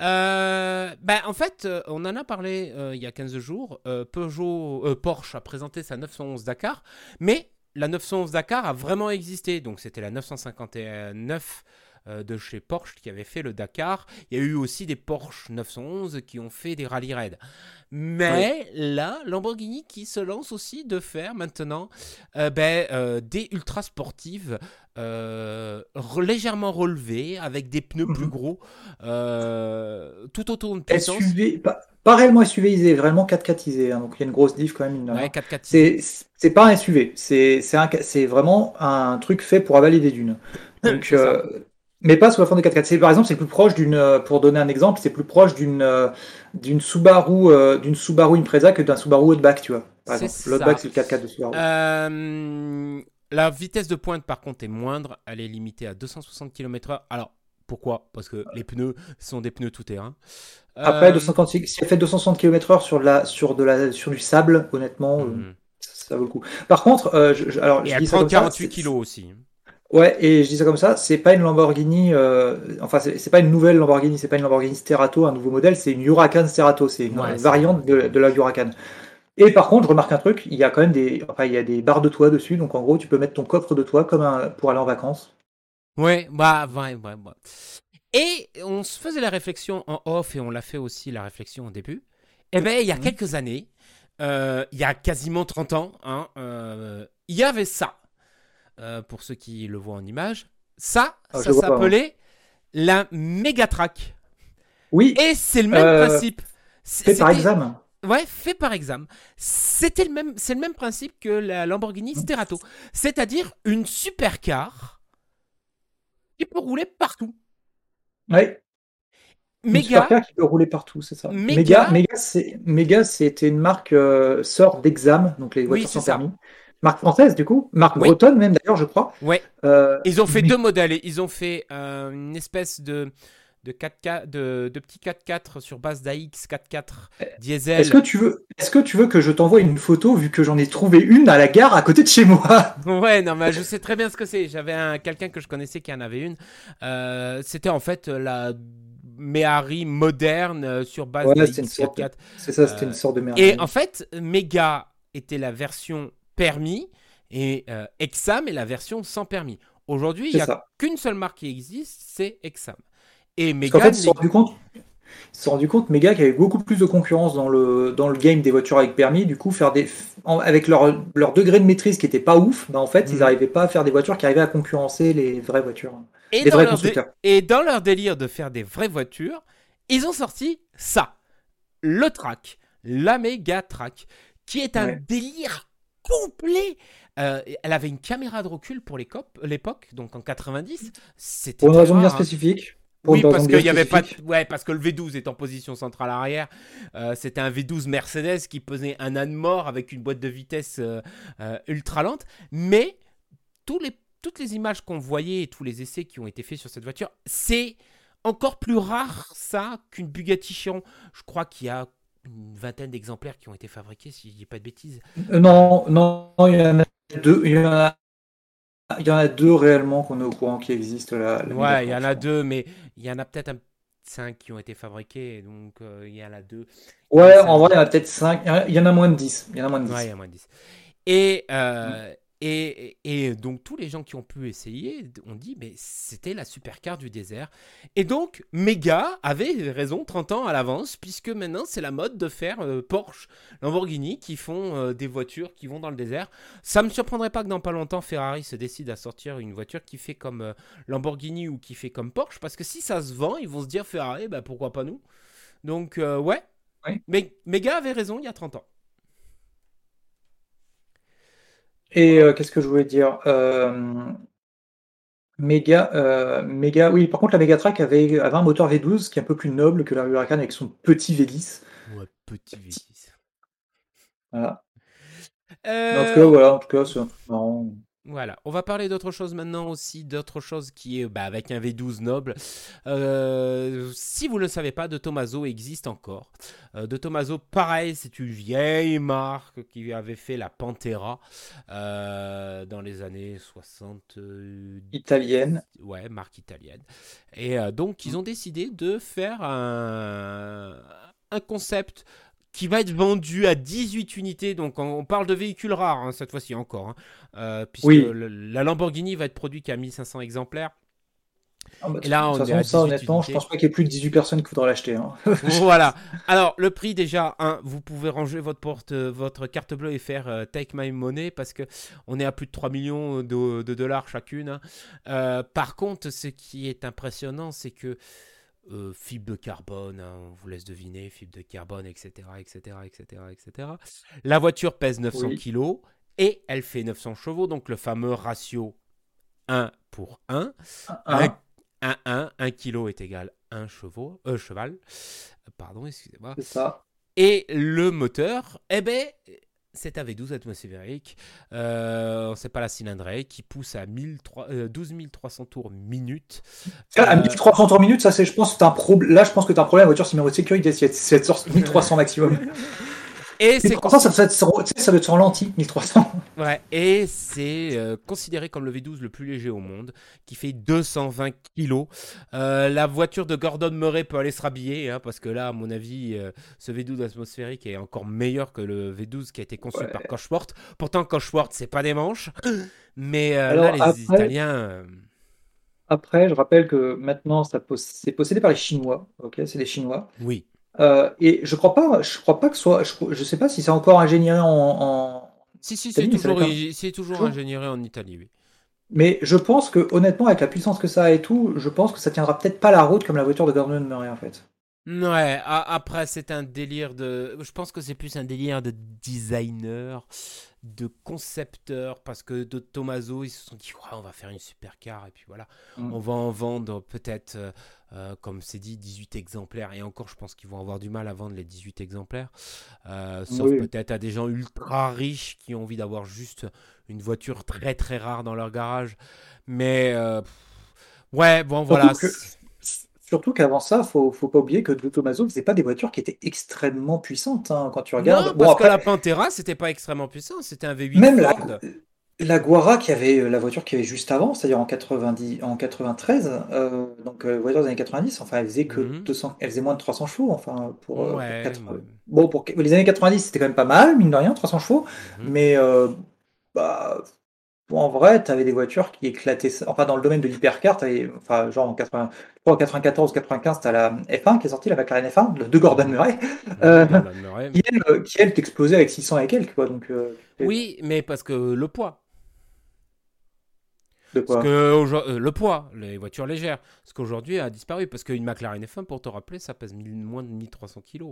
A: Euh, ben, en fait, euh, on en a parlé euh, il y a 15 jours. Peugeot, Porsche a présenté sa 911 Dakar, mais la 911 Dakar a vraiment existé. Donc, c'était la 959 de chez Porsche qui avait fait le Dakar. Il y a eu aussi des Porsche 911 qui ont fait des rallye raids. Mais là, Lamborghini qui se lance aussi de faire maintenant ben, des ultra sportives euh, légèrement relevé, avec des pneus plus mhm. gros, euh, tout autour de puissance.
B: SUV, pas, pas réellement SUVisé, vraiment 4x4isé, hein, donc il y a une grosse diff quand même.
A: Ouais, 4
B: C'est pas un SUV, c'est vraiment un truc fait pour avaler des dunes. Donc, euh, mais pas sous la forme de 4x4. Par exemple, c'est plus proche d'une, pour donner un exemple, c'est plus proche d'une d'une Subaru, d'une Subaru Impreza que d'un Subaru Outback, tu vois. Par exemple, l'Outback c'est le 4x4 de Subaru.
A: Euh, la vitesse de pointe, par contre, est moindre. Elle est limitée à 260 km/h. Alors, pourquoi? Parce que les pneus sont des pneus tout-terrain.
B: Après, euh... si elle fait 260 km/h sur, la, sur, de la, sur du sable, honnêtement, euh, mhm. ça, vaut le coup. Par contre, euh, je, alors,
A: je dis ça 48 kg aussi.
B: Ouais, et je dis ça comme ça, c'est pas une Lamborghini, euh, enfin c'est pas une nouvelle Lamborghini, c'est pas une Lamborghini Sterato, un nouveau modèle, c'est une Huracan Sterato, c'est une variante de, de, la Huracan. Et par contre, je remarque un truc, il y a quand même des, enfin, il y a des barres de toit dessus, donc en gros, tu peux mettre ton coffre de toit comme un, pour aller en vacances.
A: Ouais, bah, ouais, ouais, ouais. Et on se faisait la réflexion en off et on l'a fait aussi la réflexion au début. Eh bien, il y a mhm. quelques années, euh, il y a quasiment 30 ans, hein, euh, il y avait ça. Euh, pour ceux qui le voient en image, ça, ah, ça s'appelait la Megatrack.
B: Oui.
A: Et c'est le même principe.
B: C'est par examen.
A: Ouais, fait par exemple. C'était le même, c'est le même principe que la Lamborghini Sterato, c'est-à-dire une supercar qui peut rouler partout.
B: Ouais. Une supercar qui peut rouler partout, c'est ça. Méga, Méga, c'était une marque euh, sort d'examen, donc les voitures sans permis. Marque française, du coup. Marque bretonne, même d'ailleurs, je crois.
A: Ouais. Euh, ils ont fait deux modèles. Ils ont fait euh, une espèce de de 4 de, de petits 4x4 sur base d'AX 4x4 diesel.
B: Est-ce que tu veux, est-ce que tu veux que je t'envoie une photo vu que j'en ai trouvé une à la gare à côté de chez moi?
A: Ouais, non, mais je sais très bien ce que c'est. J'avais un, quelqu'un que je connaissais qui en avait une. Euh, c'était en fait la Méhari moderne sur base d'AX 4x4.
B: C'est ça, c'était une sorte de Méhari.
A: Et en fait, Mega était la version permis et euh, Exam est la version sans permis. Aujourd'hui, il n'y a qu'une seule marque qui existe, c'est Exam. Et Mega.
B: En fait, ils se sont rendus compte. Rendu compte, Mega, qu'il y avait beaucoup plus de concurrence dans le, dans le game des voitures avec permis. Du coup, faire des, avec leur, leur degré de maîtrise qui était pas ouf, bah en fait, ils n'arrivaient mm. pas à faire des voitures qui arrivaient à concurrencer les vraies voitures.
A: Et, dans, vrais leur et dans leur délire de faire des vraies voitures, ils ont sorti ça. Le track. La Mega Track. Qui est un délire complet. Euh, elle avait une caméra de recul pour l'époque, donc en 90.
B: C'était pour une raison bien hein. spécifique
A: oui, parce qu'il y avait pas. Ouais, parce que le V12 est en position centrale arrière. Euh, c'était un V12 Mercedes qui pesait un âne mort avec une boîte de vitesse euh, ultra lente. Mais tous les, toutes les images qu'on voyait et tous les essais qui ont été faits sur cette voiture, c'est encore plus rare ça qu'une Bugatti Chiron. Je crois qu'il y a une vingtaine d'exemplaires qui ont été fabriqués, si je dis pas de bêtises.
B: non, non, il y en a deux. Il y en a il y en a deux réellement qu'on est au courant qui existent là.
A: Ouais, il y en a deux, mais il y en a peut-être cinq qui ont été fabriqués, donc euh, il y en a deux.
B: Ouais, en vrai, il y en a peut-être cinq. Il y en a moins de dix. Il y en a moins de dix.
A: Ouais, il y en a moins de dix. Et, euh, et, donc tous les gens qui ont pu essayer ont dit mais c'était la supercar du désert. Et donc Mega avait raison 30 ans à l'avance puisque maintenant c'est la mode de faire euh, Porsche, Lamborghini qui font euh, des voitures qui vont dans le désert. Ça me surprendrait pas que dans pas longtemps Ferrari se décide à sortir une voiture qui fait comme euh, Lamborghini ou qui fait comme Porsche parce que si ça se vend ils vont se dire Ferrari bah pourquoi pas nous? Donc ouais. Mais Mega avait raison il y a 30 ans.
B: Et euh, qu'est-ce que je voulais dire euh, Méga, euh, méga, oui, par contre, la Megatrack avait, avait un moteur V12 qui est un peu plus noble que la Huracan avec son petit V10.
A: Ouais, petit V10.
B: Voilà. En tout cas, voilà, en tout cas, c'est un truc marrant.
A: Voilà, on va parler d'autre chose maintenant aussi, d'autre chose qui est bah, avec un V12 noble. Euh, si vous ne le savez pas, De Tomaso existe encore. Euh, de Tomaso, pareil, c'est une vieille marque qui avait fait la Pantera euh, dans les années 60.
B: Italienne.
A: Ouais, marque italienne. Et donc, ils ont décidé de faire un, un concept qui va être vendu à 18 unités. Donc on parle de véhicules rares hein, cette fois-ci encore, hein. euh, puisque la Lamborghini va être produite qu'à 1500 exemplaires.
B: Ah bah, et là, on ça, honnêtement, je pense pas qu'il y ait plus de 18 personnes qui voudraient l'acheter. Hein.
A: voilà. Alors, le prix, déjà, vous pouvez ranger votre, porte, votre carte bleue et faire euh, Take My Money parce que on est à plus de 3 millions de, dollars chacune. Euh, par contre, ce qui est impressionnant, c'est que euh, fibre de carbone, hein, on vous laisse deviner, fibre de carbone, etc., etc., etc., etc. La voiture pèse 900 kg et elle fait 900 chevaux, donc le fameux ratio 1 pour 1. 1, 1, 1, 1 kg est égal à 1 chevaux, euh, cheval. Pardon, excusez-moi.
B: C'est ça.
A: Et le moteur, eh ben, c'est un V12 atmosphérique, euh, on sait pas la cylindrée, qui pousse à 12 300 euh, tours minute.
B: À 1300 tours minute, ça c'est, je pense, un problème. Là, je pense que tu as un problème. La voiture, c'est numéro de sécurité, c'est 1300 maximum. Et c'est ça, ça, doit être sur lentille, 1300.
A: Ouais, et c'est euh, considéré comme le V12 le plus léger au monde, qui fait 220 kg. Euh, la voiture de Gordon Murray peut aller se rhabiller, hein, parce que là, à mon avis, euh, ce V12 atmosphérique est encore meilleur que le V12 qui a été conçu par Cosworth. Pourtant, Cosworth, c'est pas des manches, mais là, les Italiens.
B: Après, je rappelle que maintenant, c'est possédé par les Chinois. Ok, c'est les Chinois.
A: Oui.
B: Euh, et je crois pas, je crois pas que soit, je, je sais pas si c'est encore ingénieré en, en
A: Si, si, c'est toujours, c'est toujours ingénieré en Italie, oui.
B: Mais je pense que, honnêtement, avec la puissance que ça a et tout, je pense que ça tiendra peut-être pas la route comme la voiture de Gordon Murray, en fait.
A: Ouais, après, c'est un délire de. Je pense que c'est plus un délire de designer de concepteurs parce que de Tomaso ils se sont dit on va faire une supercar et puis voilà. Mm. on va en vendre peut-être euh, euh, comme c'est dit 18 exemplaires. Et encore je pense qu'ils vont avoir du mal à vendre les 18 exemplaires. Euh, sauf peut-être à des gens ultra riches qui ont envie d'avoir juste une voiture très très rare dans leur garage. Mais ouais bon voilà
B: Surtout qu'avant ça, faut, faut pas oublier que De Tomaso faisait pas des voitures qui étaient extrêmement puissantes hein, quand tu regardes.
A: Non, parce que la Pantera, c'était pas extrêmement puissant, c'était un V8
B: Même La, Guara qui avait euh, la voiture qui avait juste avant, c'est-à-dire en 90, en 93, euh, donc euh, voiture des années 90, enfin elle faisait que 200, mhm. elle faisait moins de 300 chevaux, enfin pour, bon pour les années 90 c'était quand même pas mal, mine de rien, 300 chevaux, mhm. mais bah en vrai, tu avais des voitures qui éclataient. Enfin, dans le domaine de l'hypercar, enfin, genre en 80, 94, 95, tu as la F1 qui est sortie, la McLaren F1, de Gordon Murray, euh, qui, elle, qui, elle, t'explosait avec 600 et quelques. Quoi, donc, euh,
A: oui, mais parce que le poids.
B: Parce
A: que euh, le poids, les voitures légères, ce qu'aujourd'hui a disparu. Parce qu'une McLaren F1, pour te rappeler, ça pèse moins de 1300 kg.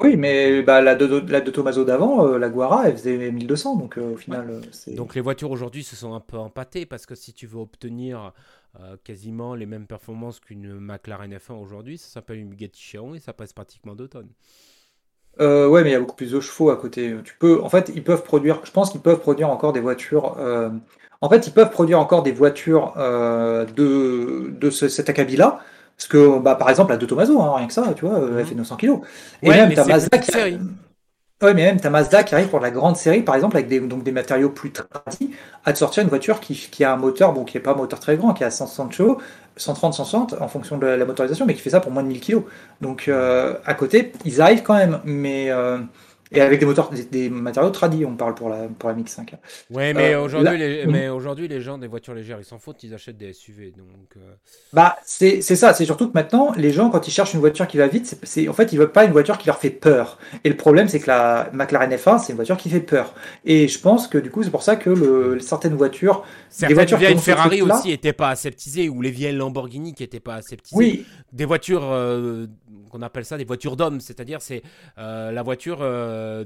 B: Oui, mais bah, la, de, la de Tomaso d'avant, euh, la Guara, elle faisait 1200. Donc euh, au final, c'est.
A: Donc les voitures aujourd'hui se sont un peu empâtées parce que si tu veux obtenir quasiment les mêmes performances qu'une McLaren F1 aujourd'hui, ça s'appelle une Bugatti Chiron et ça pèse pratiquement 2 tonnes.
B: ouais, mais il y a beaucoup plus de chevaux à côté. Tu peux, en fait, ils peuvent produire. Je pense qu'ils peuvent produire encore des voitures en fait, ils peuvent produire encore des voitures euh, de, de ce, cet acabit-là. Parce que, bah, par exemple, la de Tomaso, hein, rien que ça, tu vois, elle mhm. fait 900 kg. Et même, ta Mazda qui Ouais, mais même ta Mazda qui arrive pour la grande série, par exemple, avec des, donc des matériaux plus tradis, à te sortir une voiture qui, qui a un moteur, bon, qui n'est pas un moteur très grand, qui a 160 chevaux, 130, 160 en fonction de la, motorisation, mais qui fait ça pour moins de 1000 kg. Donc, euh, à côté, ils arrivent quand même, mais. Euh, et avec des moteurs, des, matériaux tradis, on parle pour la, pour la Mix 5.
A: Ouais, mais euh, aujourd'hui, les, mais aujourd'hui, les gens des voitures légères, ils s'en foutent, ils achètent des SUV. Donc, euh.
B: Bah, c'est ça. C'est surtout que maintenant, les gens, quand ils cherchent une voiture qui va vite, c'est en fait, ils veulent pas une voiture qui leur fait peur. Et le problème, c'est que la McLaren F1, c'est une voiture qui fait peur. Et je pense que du coup, c'est pour ça que le, certaines voitures,
A: certaines voitures vieilles Ferrari aussi n'étaient pas aseptisées, ou les vieilles Lamborghini qui n'étaient pas aseptisées.
B: Oui.
A: Des voitures euh, qu'on appelle ça des voitures d'hommes, c'est-à-dire c'est la voiture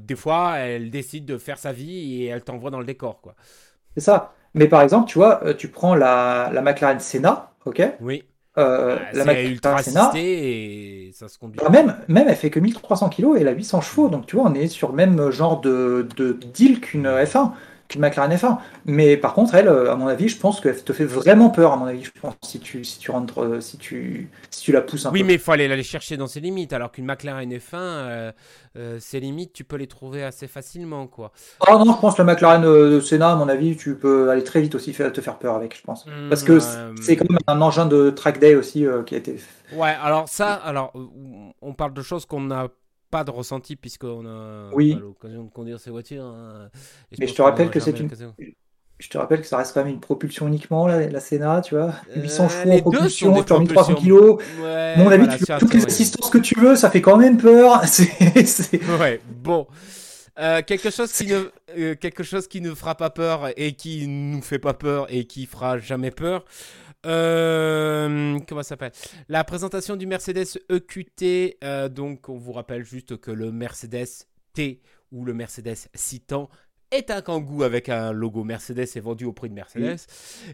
A: des fois elle décide de faire sa vie et elle t'envoie dans le décor, quoi.
B: C'est ça. Mais par exemple, tu vois, euh, tu prends la, la McLaren Senna, ok?
A: Oui.
B: Euh, la
A: McLaren ultra Senna, et ça se conduit.
B: Bah, même, même, elle fait que 1300 kg et elle a 800 chevaux. Donc, tu vois, on est sur le même genre de, de deal qu'une F1. Qu'une McLaren F1. Mais par contre, elle, à mon avis, je pense qu'elle te fait vraiment peur, à mon avis, je pense, si tu, si tu rentres, si tu, si tu la pousses un
A: oui,
B: peu.
A: Oui, mais il faut aller la chercher dans ses limites, alors qu'une McLaren F1, ses limites, tu peux les trouver assez facilement, quoi.
B: Ah non, je pense que la McLaren de Senna, à mon avis, tu peux aller très vite aussi te faire peur avec, je pense. Mmh, Parce que c'est quand même un engin de track day aussi qui a été.
A: Ouais, alors ça, alors on parle de choses qu'on n'a pas de ressenti puisqu'on a
B: oui.
A: l'occasion de conduire ces voitures. Hein.
B: Mais je te rappelle que c'est une. Je te rappelle que ça reste quand même une propulsion uniquement, la, la Senna, tu vois. 800 euh, chevaux en propulsion, tu as 1300 kg. Ouais, Mon avis, tu toutes les assistances que tu veux, ça fait quand même peur.
A: Ouais, bon. Euh, quelque chose qui ne euh, quelque chose qui ne fera pas peur et qui nous fait pas peur et qui fera jamais peur. Euh, comment ça s'appelle? La présentation du Mercedes EQT. Euh, donc, on vous rappelle juste que le Mercedes T ou le Mercedes Citan est un Kangoo avec un logo Mercedes et vendu au prix de Mercedes.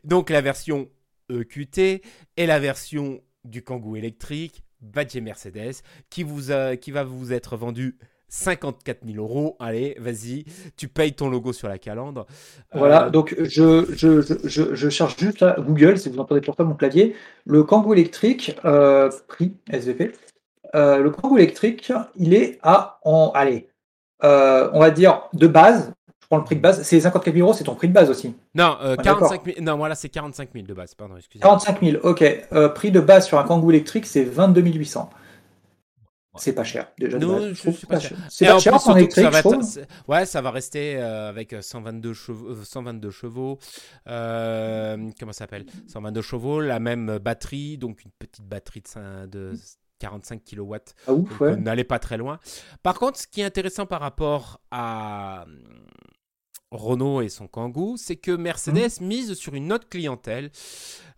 A: Donc, la version EQT est la version du Kangoo électrique badge Mercedes qui, vous qui va vous être vendu 54 000 euros. Allez, vas-y, tu payes ton logo sur la calandre.
B: Voilà, euh, donc je, je, je, je, cherche juste là, Google, si vous entendez pourquoi mon clavier, le Kangoo électrique, euh, prix SVP. Euh, le Kangoo électrique, il est à, en, allez, on va dire de base, je prends le prix de base, c'est 54 000 euros, c'est ton prix de base aussi.
A: Non, 45 000, non, voilà, c'est 45 000 de base, pardon,
B: excusez-moi. 45 000, ok. prix de base sur un Kangoo électrique, c'est 22 800. C'est pas cher. Déjà,
A: non, je, trouve pas cher. C'est pas cher en électrique, ça va Ouais, ça va rester euh, avec 122 chevaux. 122 chevaux euh, comment ça s'appelle? 122 chevaux, la même batterie, donc une petite batterie de, de 45 kW.
B: Ah, ouf, ouais.
A: N'allez pas très loin. Par contre, ce qui est intéressant par rapport à Renault et son Kangoo, c'est que Mercedes mmh. mise sur une autre clientèle.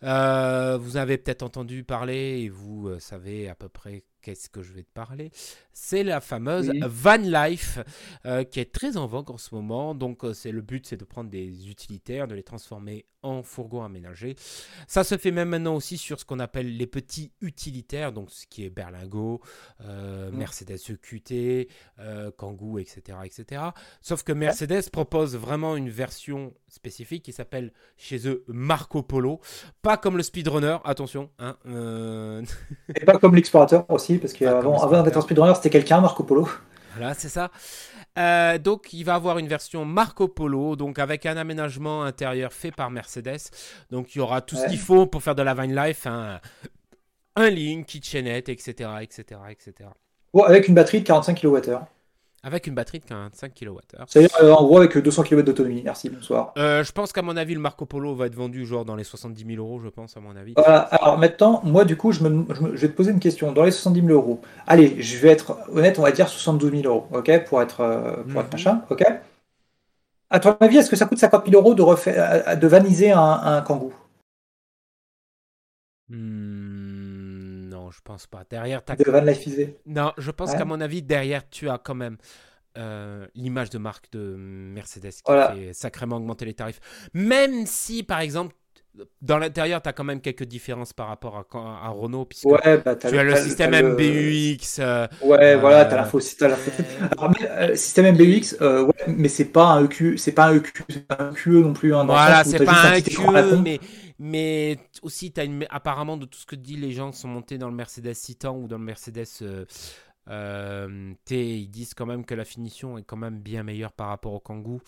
A: Euh, vous avez peut-être entendu parler et vous savez à peu près qu'est-ce que je vais te parler? C'est la fameuse van life euh, qui est très en vogue en ce moment. Donc, euh, c'est le but, c'est de prendre des utilitaires, de les transformer en fourgon aménagé. Ça se fait même maintenant aussi sur ce qu'on appelle les petits utilitaires, donc ce qui est Berlingo, euh, mmh. Mercedes EQT, Kangoo, etc., etc. Sauf que Mercedes propose vraiment une version spécifique qui s'appelle chez eux Marco Polo. Pas comme le Speedrunner, attention. Hein,
B: Et pas comme l'Explorateur aussi parce qu'avant avant, d'être un speedrunner, c'était quelqu'un, Marco Polo.
A: Voilà, c'est ça. Euh, donc, il va avoir une version Marco Polo, donc avec un aménagement intérieur fait par Mercedes. Donc, il y aura tout ce qu'il faut pour faire de la Vine Life, un, un link, kitchenette, etc., etc., etc.
B: avec une batterie de 45 kWh.
A: Avec une batterie de 45 kWh.
B: C'est-à-dire, euh, en gros, avec 200 km d'autonomie. Merci, bonsoir.
A: Euh, je pense qu'à mon avis, le Marco Polo va être vendu genre dans les 70 000 euros, je pense, à mon avis.
B: alors maintenant, moi, du coup, je, me, je, vais te poser une question. Dans les 70 000 euros, allez, je vais être honnête, on va dire 72 000 euros, ok, pour être, euh, être mhm. machin, ok À ton avis, est-ce que ça coûte 50 000 euros de, refaire, de vaniser un, un kangou
A: Hmm, pense pas. Derrière, as...
B: De Van
A: Non, je pense qu'à mon avis, derrière, tu as quand même euh, l'image de marque de Mercedes qui fait sacrément augmenter les tarifs. Même si, par exemple, dans l'intérieur, tu as quand même quelques différences par rapport à, à Renault, puisque
B: bah,
A: tu as le système MBUX.
B: Euh, ouais, voilà, tu as l'info. Le système MBUX, ouais, mais c'est pas un EQ, c'est pas un EQ, un QE non plus. Hein,
A: voilà, c'est pas un QE, mais, mais aussi, as une, apparemment, de tout ce que dit les gens qui sont montés dans le Mercedes Citan ou dans le Mercedes euh, euh, T, ils disent quand même que la finition est quand même bien meilleure par rapport au Kangoo.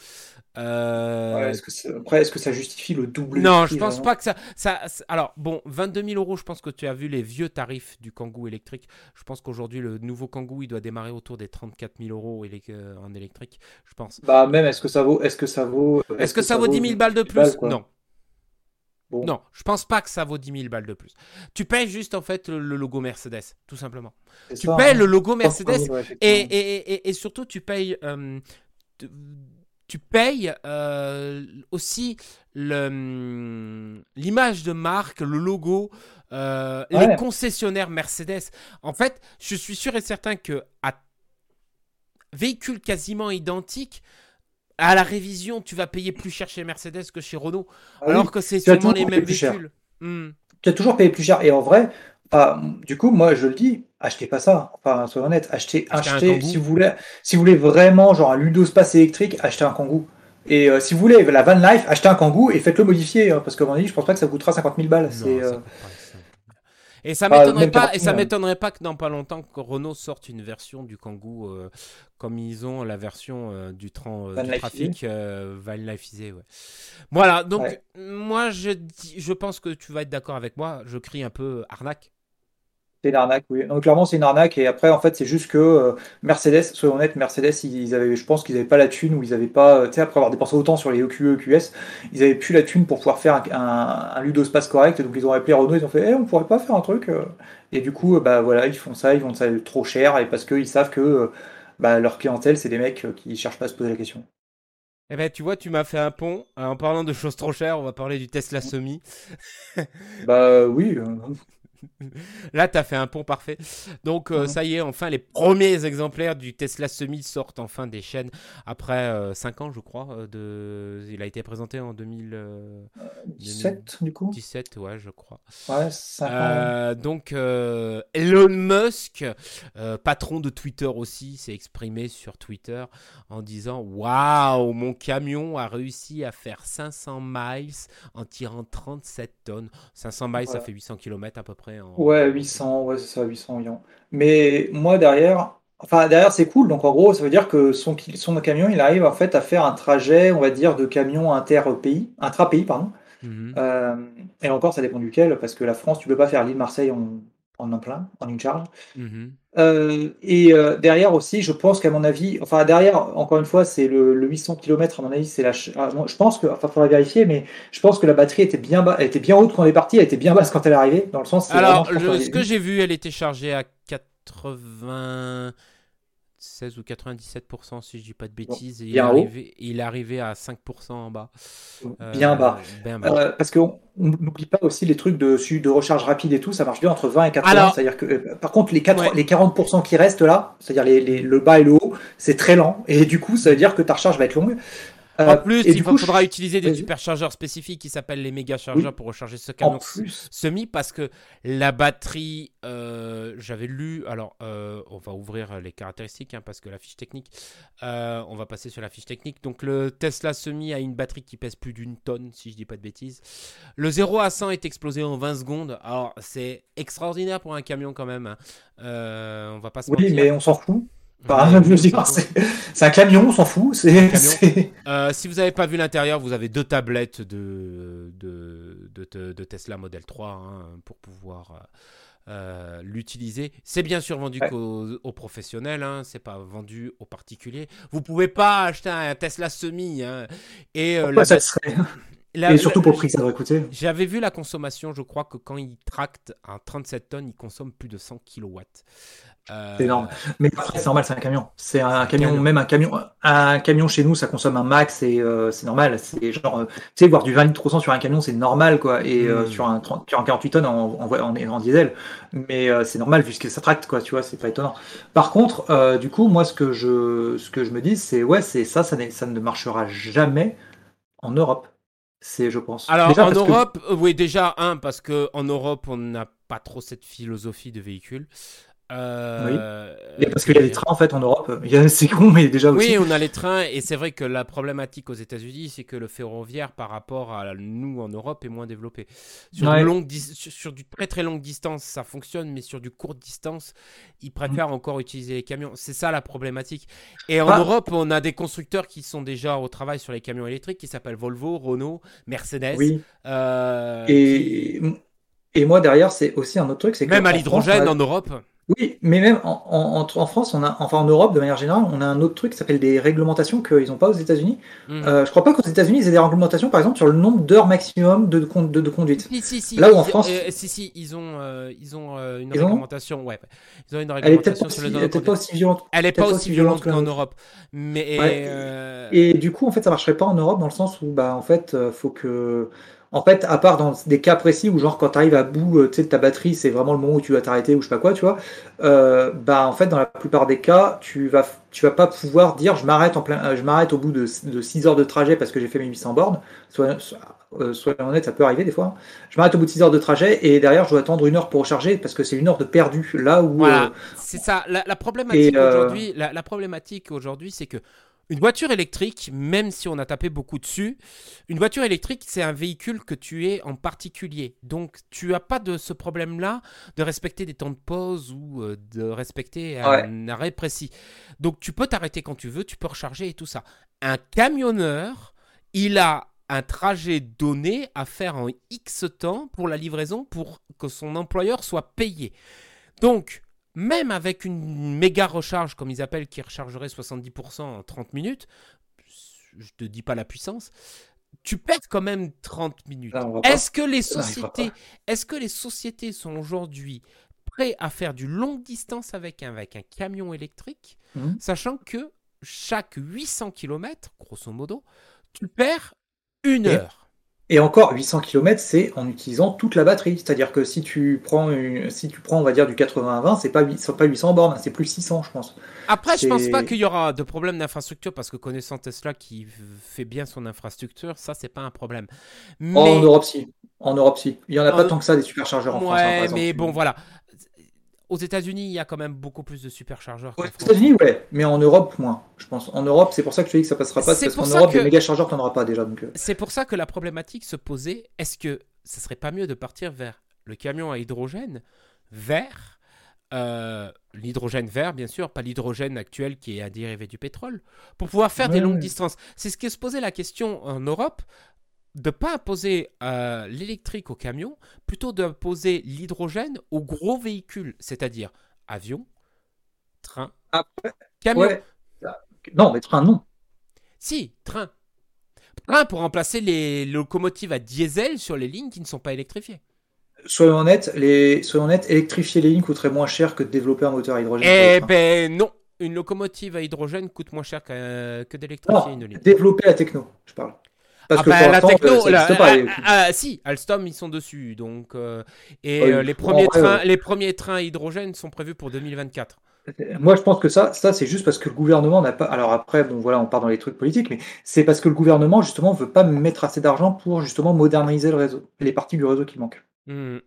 B: Euh... est-ce que après, est-ce que ça justifie le double
A: Non, je pense pas que ça, ça. Alors, bon, 22 000 euros, je pense que tu as vu les vieux tarifs du Kangoo électrique. Je pense qu'aujourd'hui, le nouveau Kangoo, il doit démarrer autour des 34 000 euros en électrique, je pense.
B: Bah, même, est-ce que ça vaut. Est-ce que ça vaut.
A: Est-ce que, ça vaut 10 000 balles de plus? Non. Non, je pense pas que ça vaut 10 000 balles de plus. Tu payes juste en fait le, logo Mercedes, tout simplement. Tu payes hein. le logo Mercedes et, et, surtout tu payes, euh, tu, payes euh, aussi l'image de marque, le logo, euh, les concessionnaires Mercedes. En fait, je suis sûr et certain que à véhicule quasiment identique, à la révision, tu vas payer plus cher chez Mercedes que chez Renault, ah alors que c'est sûrement les mêmes véhicules.
B: Hmm. Tu as toujours payé plus cher. Et en vrai, du coup, moi, je le dis, achetez pas ça. Enfin, soyons honnêtes, achetez, achetez, si vous voulez, si vous voulez vraiment genre un Ludospace électrique, achetez un Kangoo. Et si vous voulez la van life, achetez un Kangoo et faites-le modifier, hein, parce que mon avis, je pense pas que ça coûtera 50 000 balles.
A: Et ça m'étonnerait pas, et ça m'étonnerait pas que dans pas longtemps que Renault sorte une version du Kangoo euh, comme ils ont la version euh, du, train, euh, du trafic Van Lifeisé. Ouais. Voilà, donc moi je, je pense que tu vas être d'accord avec moi. Je crie un peu arnaque.
B: C'est une arnaque, oui. Donc, clairement, c'est une arnaque. Et après, en fait, c'est juste que euh, Mercedes, soyons honnêtes, Mercedes, ils avaient, je pense qu'ils n'avaient pas la thune ou ils n'avaient pas, euh, tu sais, après avoir dépensé autant sur les EQE, EQS, ils n'avaient plus la thune pour pouvoir faire un, un, ludospace correct. Donc, ils ont appelé Renault, ils ont fait, eh, on pourrait pas faire un truc. Euh. Et du coup, bah voilà, ils font ça, ils vendent ça trop cher et parce qu'ils savent que bah, leur clientèle, c'est des mecs qui cherchent pas à se poser la question.
A: Eh ben, tu vois, tu m'as fait un pont. En parlant de choses trop chères, on va parler du Tesla Semi.
B: bah oui.
A: Là, tu as fait un pont parfait. Donc, euh, ça y est, enfin, les premiers exemplaires du Tesla Semi sortent enfin des chaînes après 5 euh, ans, je crois. Euh, de... Il a été présenté en
B: 2017, du coup
A: 17, ouais, je crois.
B: Ouais, 5 ans.
A: Donc, Elon Musk, patron de Twitter aussi, s'est exprimé sur Twitter en disant Waouh, mon camion a réussi à faire 500 miles en tirant 37 tonnes. 500 miles, ça fait 800 km à peu près.
B: Ouais, 800, ouais, c'est ça, 800 millions. Mais moi, derrière, enfin, derrière, c'est cool. Donc, en gros, ça veut dire que son, son camion, il arrive en fait à faire un trajet, on va dire, de camion inter-pays, intra-pays, pardon. Mhm. Euh, et encore, ça dépend duquel, parce que la France, tu peux pas faire l'île Marseille en, en un plein, en une charge. Mhm. Euh, et euh, derrière aussi, je pense qu'à mon avis, enfin derrière, encore une fois, c'est le, 800 km, à mon avis, c'est la. Ah, je pense que, enfin, faudra vérifier, mais je pense que la batterie était bien, bas, était bien haute quand elle est partie, elle était bien basse quand elle est arrivée, dans le sens.
A: Alors, ce que j'ai vu, elle était chargée à 80. 16 ou 97% si je dis pas de bêtises. il, est arrivé, il, est arrivé, à 5% en bas.
B: Bien euh, bas. Euh, parce qu'on n'oublie pas aussi les trucs de, de recharge rapide et tout, ça marche bien entre 20 et 80. C'est-à-dire que, euh, par contre, les, 4, les 40% qui restent là, c'est-à-dire les, le bas et le haut, c'est très lent. Et du coup, ça veut dire que ta recharge va être longue.
A: En euh, plus, il faudra utiliser des superchargeurs spécifiques qui s'appellent les méga chargeurs pour recharger ce camion semi parce que la batterie, euh, j'avais lu, alors euh, on va ouvrir les caractéristiques hein, parce que la fiche technique, on va passer sur la fiche technique. Donc le Tesla semi a une batterie qui pèse plus d'une tonne si je dis pas de bêtises. Le 0 à 100 est explosé en 20 secondes. Alors c'est extraordinaire pour un camion quand même. Hein. on va pas se
B: Oui, mais on s'en fout. C'est un camion, on s'en fout.
A: Euh, si vous n'avez pas vu l'intérieur, vous avez deux tablettes de, de, de, Tesla Model 3 hein, pour pouvoir euh, l'utiliser. C'est bien sûr vendu qu'aux professionnels, hein, c'est pas vendu aux particuliers. Vous pouvez pas acheter un Tesla semi. Hein, et
B: euh, ça serait... et surtout pour le prix que ça devrait coûter.
A: J'avais vu la consommation, je crois que quand il tracte un 37 tonnes, il consomme plus de 100 kW.
B: Euh, c'est énorme. Mais c'est normal, c'est un camion. C'est un camion, même un camion, un camion chez nous, ça consomme un max et euh, c'est normal. C'est genre, euh, tu sais, voir du 20 litres sur un camion, c'est normal, quoi. Et hmm. sur, un 30, sur un 48 tonnes en, en, en diesel. Mais c'est normal puisque ça tracte, quoi, tu vois, c'est pas étonnant. Par contre, du coup, moi, ce que je, ce que je me dis, c'est, ouais, c'est ça, ça, ça ne marchera jamais en Europe. C'est, je pense.
A: Alors, en Europe, oui, déjà, un, parce qu'en Europe, on n'a pas trop cette philosophie de véhicule.
B: Euh, oui. parce qu'il y a des trains en fait en Europe. C'est con, mais déjà
A: aussi. Oui, on a les trains et c'est vrai que la problématique aux États-Unis, c'est que le ferroviaire par rapport à nous en Europe est moins développé. Sur, sur, du très très longue distance, ça fonctionne, mais sur du courte distance, ils préfèrent encore utiliser les camions. C'est ça la problématique. Et en ah. Europe, on a des constructeurs qui sont déjà au travail sur les camions électriques qui s'appellent Volvo, Renault, Mercedes.
B: Oui. Euh, et... et moi derrière, c'est aussi un autre truc, c'est
A: même à l'hydrogène en Europe.
B: Oui, mais même en, France, on a, enfin en Europe de manière générale, on a un autre truc qui s'appelle des réglementations qu'ils n'ont pas aux États-Unis. Je mmh. Euh, je crois pas qu'aux États-Unis, ils aient des réglementations, par exemple, sur le nombre d'heures maximum de, de, de, conduite.
A: Si, si, si. Là où en France. Euh, si, si, ils ont, euh, ils ont une réglementation. ouais. Ils ont une réglementation
B: sur le Elle n'est pas aussi violente.
A: Elle n'est pas, aussi violente qu'en Europe. Mais.
B: Et du coup, en fait, ça marcherait pas en Europe dans le sens où, bah, en fait, faut que en fait, à part dans des cas précis où, genre, quand tu arrives à bout euh, de ta batterie, c'est vraiment le moment où tu vas t'arrêter ou je sais pas quoi, tu vois, euh, bah, en fait, dans la plupart des cas, tu vas, tu vas pas pouvoir dire je m'arrête en plein, euh, je m'arrête au bout de, de 6 heures de trajet parce que j'ai fait mes 800 bornes. Soyons, honnêtes, ça peut arriver des fois. Je m'arrête au bout de 6 heures de trajet et derrière, je dois attendre une heure pour recharger parce que c'est une heure de perdu. Là où.
A: c'est ça. La, problématique aujourd'hui, la, problématique aujourd'hui, c'est que Une voiture électrique, même si on a tapé beaucoup dessus, une voiture électrique, c'est un véhicule que tu es en particulier. Donc, tu n'as pas de ce problème-là de respecter des temps de pause ou euh, de respecter un arrêt précis. Donc, tu peux t'arrêter quand tu veux, tu peux recharger et tout ça. Un camionneur, il a un trajet donné à faire en X temps pour la livraison pour que son employeur soit payé. Donc, même avec une méga recharge, comme ils appellent, qui rechargerait 70% en 30 minutes, je te dis pas la puissance, tu perds quand même 30 minutes. Est-ce que les sociétés, est-ce que les sociétés sont aujourd'hui prêtes à faire du longue distance avec un, avec un camion électrique, mmh. sachant que chaque 800 km, grosso modo, tu perds une heure?
B: Et encore, 800 km, c'est en utilisant toute la batterie. C'est-à-dire que si tu prends, si tu prends, on va dire, du 80 à 20, c'est pas, pas 800 bornes, c'est plus 600, je pense.
A: Après, je pense pas qu'il y aura de problème d'infrastructure parce que connaissant Tesla qui fait bien son infrastructure, ça, c'est pas un problème.
B: Mais... en Europe, si. En Europe, si. Il y en a pas tant que ça des superchargeurs en France.
A: Hein, ouais, mais bon, voilà. Aux États-Unis, il y a quand même beaucoup plus de superchargeurs.
B: Aux États-Unis, ouais, mais en Europe, moins, je pense. En Europe, c'est pour ça que je te dis que ça passera pas, parce qu'en Europe, des méga chargeurs, t'en auras pas déjà. Euh.
A: C'est pour ça que la problématique se posait est-ce que ce serait pas mieux de partir vers le camion à hydrogène, vers euh, l'hydrogène vert, bien sûr, pas l'hydrogène actuel qui est un dérivé du pétrole, pour pouvoir faire des longues distances? C'est ce qui se posait la question en Europe de pas imposer euh, l'électrique au camion, plutôt d'imposer l'hydrogène aux gros véhicules, c'est-à-dire avion, train, camion.
B: Non, mais train, non.
A: Si, train. Train pour remplacer les locomotives à diesel sur les lignes qui ne sont pas électrifiées.
B: Soyons honnêtes, les... Soyons honnêtes électrifier les lignes coûterait moins cher que de développer un moteur à hydrogène.
A: Eh ben non, une locomotive à hydrogène coûte moins cher que, que d'électrifier une ligne.
B: Développer la techno, je parle.
A: Parce ah que bah, la techno, la, ah, ah, si, Alstom ils sont dessus, donc euh, et euh, les premiers trains, les premiers trains hydrogène sont prévus pour 2024.
B: Moi, je pense que ça, ça c'est juste parce que le gouvernement n'a pas. Alors après, bon voilà, on part dans les trucs politiques, mais c'est parce que le gouvernement justement veut pas mettre assez d'argent pour justement moderniser le réseau, les parties du réseau qui manquent.
A: Mmh.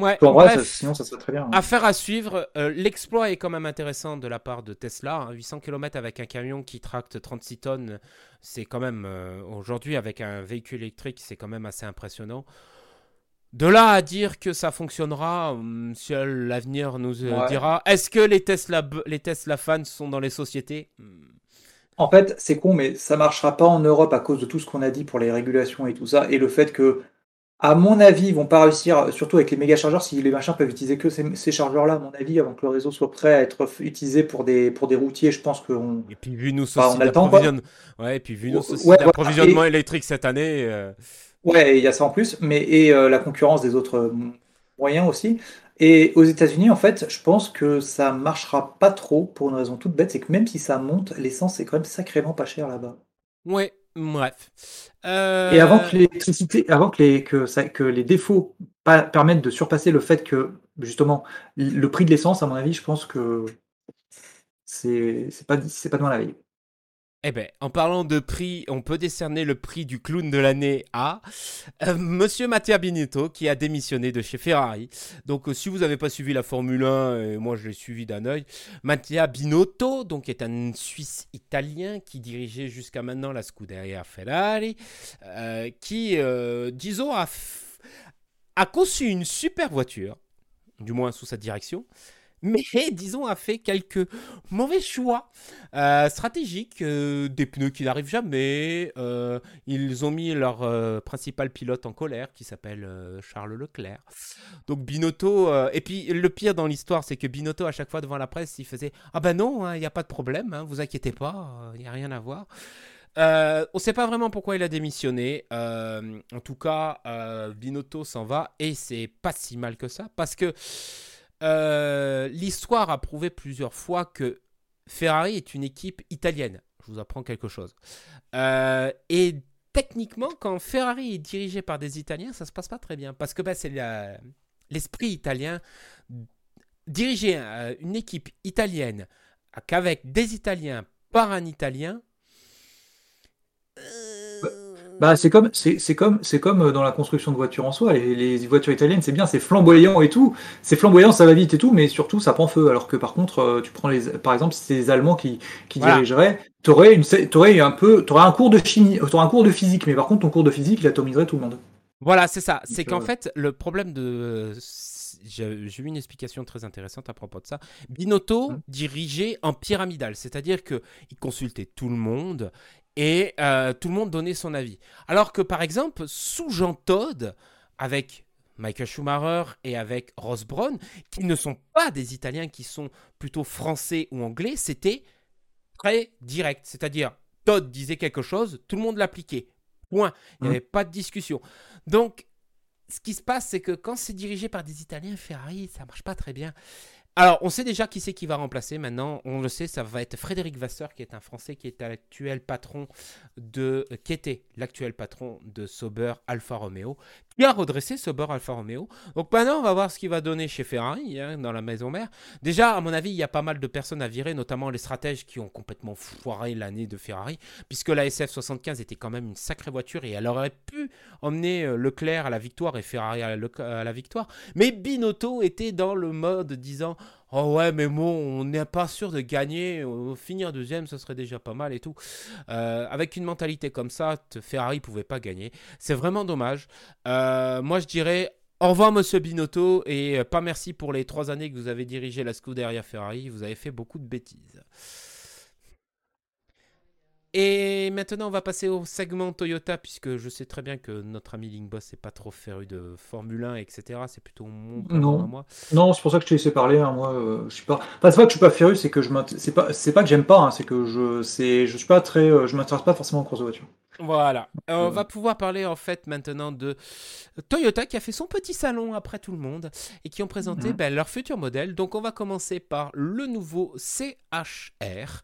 A: Ouais,
B: sinon ça serait très bien. Hein.
A: Affaire à suivre. Euh, l'exploit est quand même intéressant de la part de Tesla. 800 hein. km avec un camion qui tracte 36 tonnes, c'est quand même, euh, aujourd'hui, avec un véhicule électrique, c'est quand même assez impressionnant. De là à dire que ça fonctionnera, hum, seul l'avenir nous euh, dira. Est-ce que les Tesla, les Tesla fans sont dans les sociétés?
B: En fait, c'est con, mais ça marchera pas en Europe à cause de tout ce qu'on a dit pour les régulations et tout ça, et le fait que à mon avis, ils vont pas réussir, surtout avec les méga chargeurs, si les machins peuvent utiliser que ces, chargeurs-là, à mon avis, avant que le réseau soit prêt à être utilisé pour des, pour des routiers, je pense qu'on.
A: Et puis vu nous soucis d'approvisionnement ouais, et puis vu nous d'approvisionnement électrique cette année. Euh,
B: ouais, il y a ça en plus, mais et euh, la concurrence des autres euh, moyens aussi. Et aux États-Unis, en fait, je pense que ça marchera pas trop pour une raison toute bête, c'est que même si ça monte, l'essence est quand même sacrément pas cher là-bas.
A: Ouais, bref.
B: Euh, Et avant que l'électricité, avant que les, que, ça, que les défauts permettent de surpasser le fait que, justement, le prix de l'essence, à mon avis, je pense que c'est pas, pas demain la veille.
A: Eh bien, en parlant de prix, on peut décerner le prix du clown de l'année à euh, Monsieur Mattia Binotto qui a démissionné de chez Ferrari. Donc, euh, si vous n'avez pas suivi la Formule 1, et moi je l'ai suivi d'un œil, Mattia Binotto, donc est un Suisse italien qui dirigeait jusqu'à maintenant la Scuderia Ferrari, euh, qui, disons, a, a conçu une super voiture, du moins sous sa direction mais disons a fait quelques mauvais choix euh, stratégiques, euh, des pneus qui n'arrivent jamais. Euh, ils ont mis leur principal pilote en colère, qui s'appelle Charles Leclerc. Donc Binotto, et puis le pire dans l'histoire, c'est que Binotto à chaque fois devant la presse, il faisait ah ben non, hein, il n'y a pas de problème, hein, vous inquiétez pas, il n'y a rien à voir. on ne sait pas vraiment pourquoi il a démissionné. en tout cas, Binotto s'en va et c'est pas si mal que ça parce que euh, l'histoire a prouvé plusieurs fois que Ferrari est une équipe italienne. Je vous apprends quelque chose. Euh, et techniquement, quand Ferrari est dirigé par des Italiens, ça se passe pas très bien. Parce que bah, c'est l'esprit italien. Diriger euh, une équipe italienne qu'avec des Italiens par un Italien.
B: Bah, c'est comme, c'est comme, c'est comme euh, dans la construction de voitures en soi. Les, les voitures italiennes, c'est bien, c'est flamboyant et tout. C'est flamboyant, ça va vite et tout, mais surtout, ça prend feu. Alors que par contre, euh, tu prends les, par exemple, si c'est les Allemands qui, qui dirigeraient, t'aurais une, t'aurais un peu, t'aurais un cours de chimie, t'aurais un cours de physique, mais par contre, ton cours de physique, il atomiserait tout le monde.
A: Voilà, c'est ça. C'est qu'en fait, le problème de j'ai eu une explication très intéressante à propos de ça. Binotto mmh. dirigeait en pyramidal, c'est-à-dire qu'il consultait tout le monde et euh, tout le monde donnait son avis. Alors que par exemple, sous Jean Todt, avec Michael Schumacher et avec Ross Brown, qui ne sont pas des Italiens, qui sont plutôt français ou anglais, c'était très direct. C'est-à-dire, Todd disait quelque chose, tout le monde l'appliquait. Point. Il n'y mmh. avait pas de discussion. Donc, ce qui se passe, c'est que quand c'est dirigé par des Italiens, Ferrari, ça marche pas très bien. Alors, on sait déjà qui c'est qui va remplacer maintenant. On le sait, ça va être Frédéric Vasseur, qui est un Français, qui est l'actuel patron de, qui était l'actuel patron de Sauber Alfa Romeo, qui a redressé Sauber Alfa Romeo. Donc maintenant, on va voir ce qu'il va donner chez Ferrari, hein, dans la maison mère. Déjà, à mon avis, il y a pas mal de personnes à virer, notamment les stratèges qui ont complètement foiré l'année de Ferrari, puisque la SF75 était quand même une sacrée voiture et elle aurait pu emmener euh, Leclerc à la victoire et Ferrari à la victoire. Mais Binotto était dans le mode disant Oh ouais, mais bon, on n'est pas sûr de gagner. Finir deuxième, ce serait déjà pas mal et tout. Euh, avec une mentalité comme ça, Ferrari pouvait pas gagner. C'est vraiment dommage. Euh, moi, je dirais au revoir, monsieur Binotto, et euh, pas merci pour les trois années que vous avez dirigé la Scuderia Ferrari. Vous avez fait beaucoup de bêtises. Et maintenant, on va passer au segment Toyota, puisque je sais très bien que notre ami Linkboss n'est pas trop féru de Formule 1, etc. C'est plutôt mon
B: non. moi. Non, c'est pour ça que je t'ai laissé parler. Hein. Moi, euh, je suis pas. Enfin, c'est pas que je suis pas féru, c'est que je c'est pas, c'est pas que j'aime pas. Hein. C'est que je, c'est, je suis pas très, euh, je m'intéresse pas forcément aux courses de voiture.
A: Voilà. Euh, on va pouvoir parler en fait maintenant de Toyota qui a fait son petit salon après tout le monde et qui ont présenté ben, leur futur modèle. Donc on va commencer par le nouveau CHR.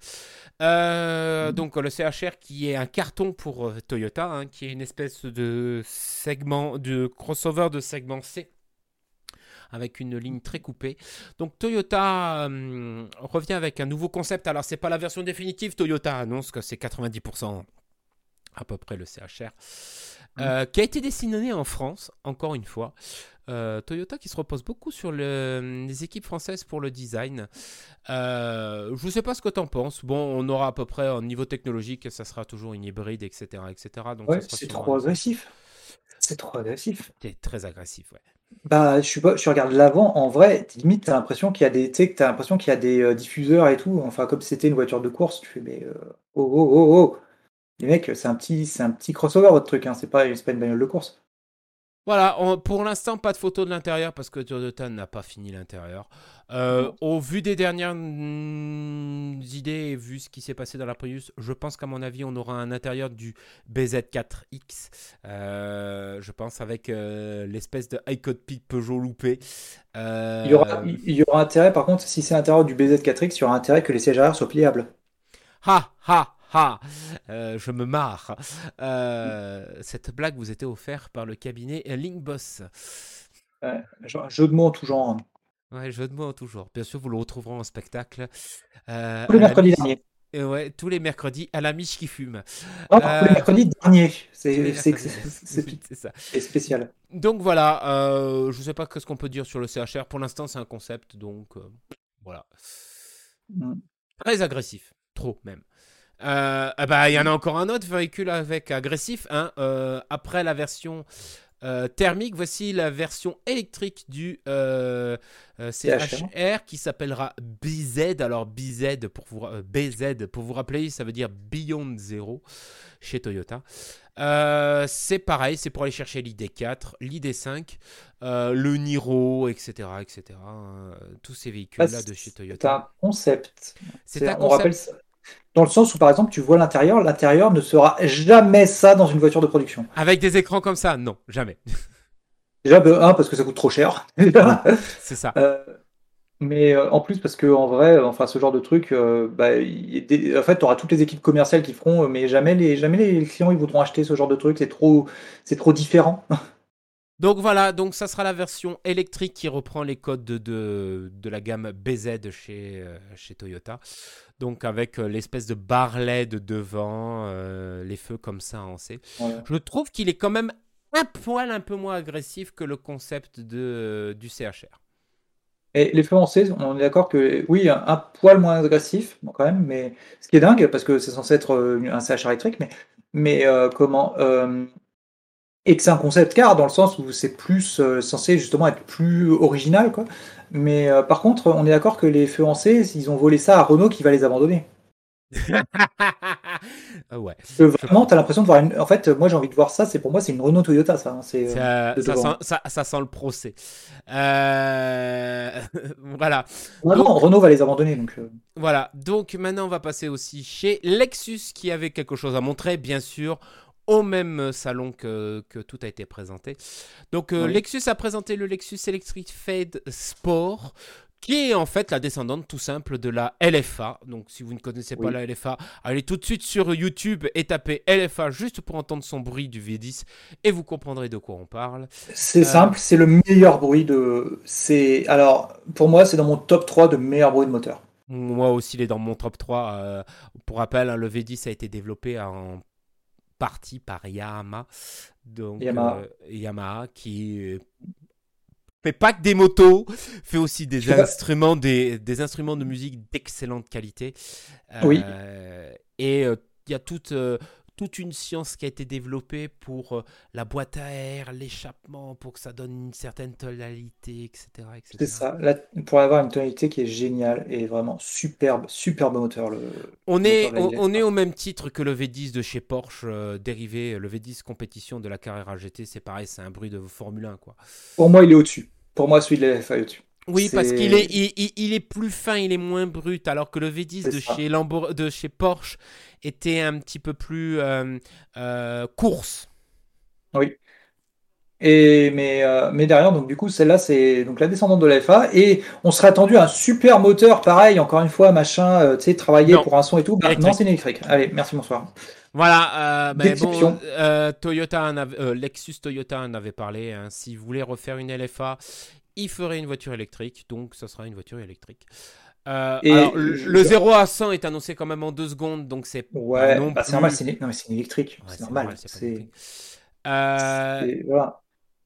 A: Euh, mhm. Donc le CHR qui est un carton pour euh, Toyota, hein, qui est une espèce de segment, de crossover de segment C avec une ligne très coupée. Donc Toyota revient avec un nouveau concept. Alors c'est pas la version définitive. Toyota annonce que c'est 90% à peu près le CHR, mmh. euh, qui a été dessiné en France, encore une fois. Euh, Toyota qui se repose beaucoup sur les équipes françaises pour le design. Euh, je ne sais pas ce que tu en penses. Bon, on aura à peu près au niveau technologique, ça sera toujours une hybride, etc. etc.
B: Donc c'est trop agressif. C'est trop agressif.
A: C'est très agressif, ouais.
B: Bah, je, suis pas, je regarde l'avant, en vrai, limite, tu as l'impression qu'il y a des, l'impression qu'il y a des diffuseurs et tout. Enfin, comme c'était une voiture de course, tu fais, mais oh, oh, oh, oh. Les mecs, c'est un petit, c'est un petit crossover votre truc, hein. c'est pas, pas une bagnole de course.
A: Voilà, pour l'instant, pas de photo de l'intérieur parce que Toyota n'a pas fini l'intérieur. Euh, au vu des dernières mm, idées et vu ce qui s'est passé dans la Prius, je pense qu'à mon avis, on aura un intérieur du BZ4X. Euh, je pense avec euh, l'espèce de high code peak Peugeot loupé.
B: Il, y aura, il y aura intérêt, par contre, si c'est l'intérieur du BZ4X, il y aura intérêt que les sièges arrière soient pliables.
A: Ha ha ah, je me marre. Euh, cette blague vous était offerte par le cabinet Linkboss.
B: Ouais, jeu de mots en tout genre.
A: Ouais, jeu de mots en tout genre. Bien sûr, vous le retrouverez en spectacle.
B: Euh, tous les mercredis derniers.
A: Ouais, tous les mercredis à la miche qui fume.
B: tous les euh, mercredis ça. C'est spécial.
A: Donc voilà, je ne sais pas ce qu'on peut dire sur le CHR. Pour l'instant, c'est un concept, donc voilà. Mm. Très agressif, trop même. Euh, ah bah, il y en a encore un autre véhicule avec agressif. Hein, euh, après la version euh, thermique, voici la version électrique du CHR qui s'appellera BZ. Alors BZ pour vous, BZ pour vous rappeler, ça veut dire Beyond Zero chez Toyota. c'est pareil, c'est pour aller chercher l'ID4, l'ID5, le Niro, etc. etc. Hein, tous ces véhicules-là bah, de chez Toyota.
B: C'est un concept. C'est un concept. On rappelle ça dans le sens où, par exemple, tu vois l'intérieur, l'intérieur ne sera jamais ça dans une voiture de production.
A: Avec des écrans comme ça, non, jamais.
B: Déjà, un, parce que ça coûte trop cher.
A: C'est ça.
B: Euh, mais euh, en plus, parce que en vrai, enfin, ce genre de truc, euh, bah, en fait, tu auras toutes les équipes commerciales qui feront, mais jamais les, jamais les clients ils voudront acheter ce genre de truc. C'est trop, c'est trop différent.
A: Donc voilà, donc ça sera la version électrique qui reprend les codes de, de, la gamme BZ chez, chez Toyota. Donc avec euh, l'espèce de barre LED devant, euh, les feux comme ça en C. Je trouve qu'il est quand même un poil un peu moins agressif que le concept de, du CHR.
B: Et les feux en C, on est d'accord que oui, un, poil moins agressif, quand même, mais ce qui est dingue, parce que c'est censé être un CHR électrique, mais, mais comment et que c'est un concept car dans le sens où c'est plus euh, censé justement être plus original quoi. Mais euh, par contre, on est d'accord que les feux en C, ils ont volé ça à Renault qui va les abandonner.
A: Ah ouais.
B: vraiment, t'as l'impression de voir une. En fait, moi j'ai envie de voir ça. C'est pour moi, c'est une Renault Toyota, ça. Hein, c'est,
A: euh, ça, sent, ça, sent, le procès. voilà.
B: Non, Renault va les abandonner. Donc,
A: Voilà. Donc maintenant, on va passer aussi chez Lexus qui avait quelque chose à montrer, bien sûr au même salon que, tout a été présenté. Donc euh, Lexus a présenté le Lexus Electric Fade Sport qui est en fait la descendante tout simple de la LFA. Donc si vous ne connaissez pas la LFA, allez tout de suite sur YouTube et tapez LFA juste pour entendre son bruit du V10 et vous comprendrez de quoi on parle.
B: C'est euh, simple, c'est le meilleur bruit de... C'est Alors pour moi c'est dans mon top 3 de meilleurs bruits de moteur.
A: Moi aussi, il est dans mon top 3. Euh, pour rappel, hein, le V10 a été développé en partie par Yamaha. Donc, Yamaha, euh, Yamaha qui euh, fait pas que des motos, fait aussi des instruments, des, des, instruments de musique d'excellente qualité.
B: oui.
A: Euh, et il y a toute toute une science qui a été développée pour euh, la boîte à air, l'échappement, pour que ça donne une certaine tonalité, etc.
B: C'est ça, Là, pour avoir une tonalité qui est géniale et vraiment superbe, superbe moteur. Le,
A: on, est, on, est au même titre que le V10 de chez Porsche, euh, dérivé, le V10 compétition de la Carrera GT, c'est pareil, c'est un bruit de Formule 1. Quoi.
B: Pour moi, il est au-dessus. Pour moi, celui de la FA est au-dessus.
A: Oui, parce qu'il est, il, est plus fin, il est moins brut, alors que le V10 de chez, de chez Porsche était un petit peu plus euh, euh, course.
B: Oui. Et, mais, euh, mais derrière, donc du coup, celle-là, c'est donc la descendante de l'FA. Et on serait attendu à un super moteur, pareil, encore une fois, machin, tu sais, travailler pour un son et tout. Bah, non, c'est électrique. Allez, merci, bonsoir.
A: Voilà, ben bon, Toyota Lexus Toyota en avait parlé. Hein. S'ils voulaient refaire une LFA, il ferait une voiture électrique, donc ça sera une voiture électrique. Euh, alors, le 0 à 100 est annoncé quand même en 2 secondes, donc c'est
B: ouais, bah, c'est normal, c'est une... Électrique, c'est normal. c'est euh... Voilà.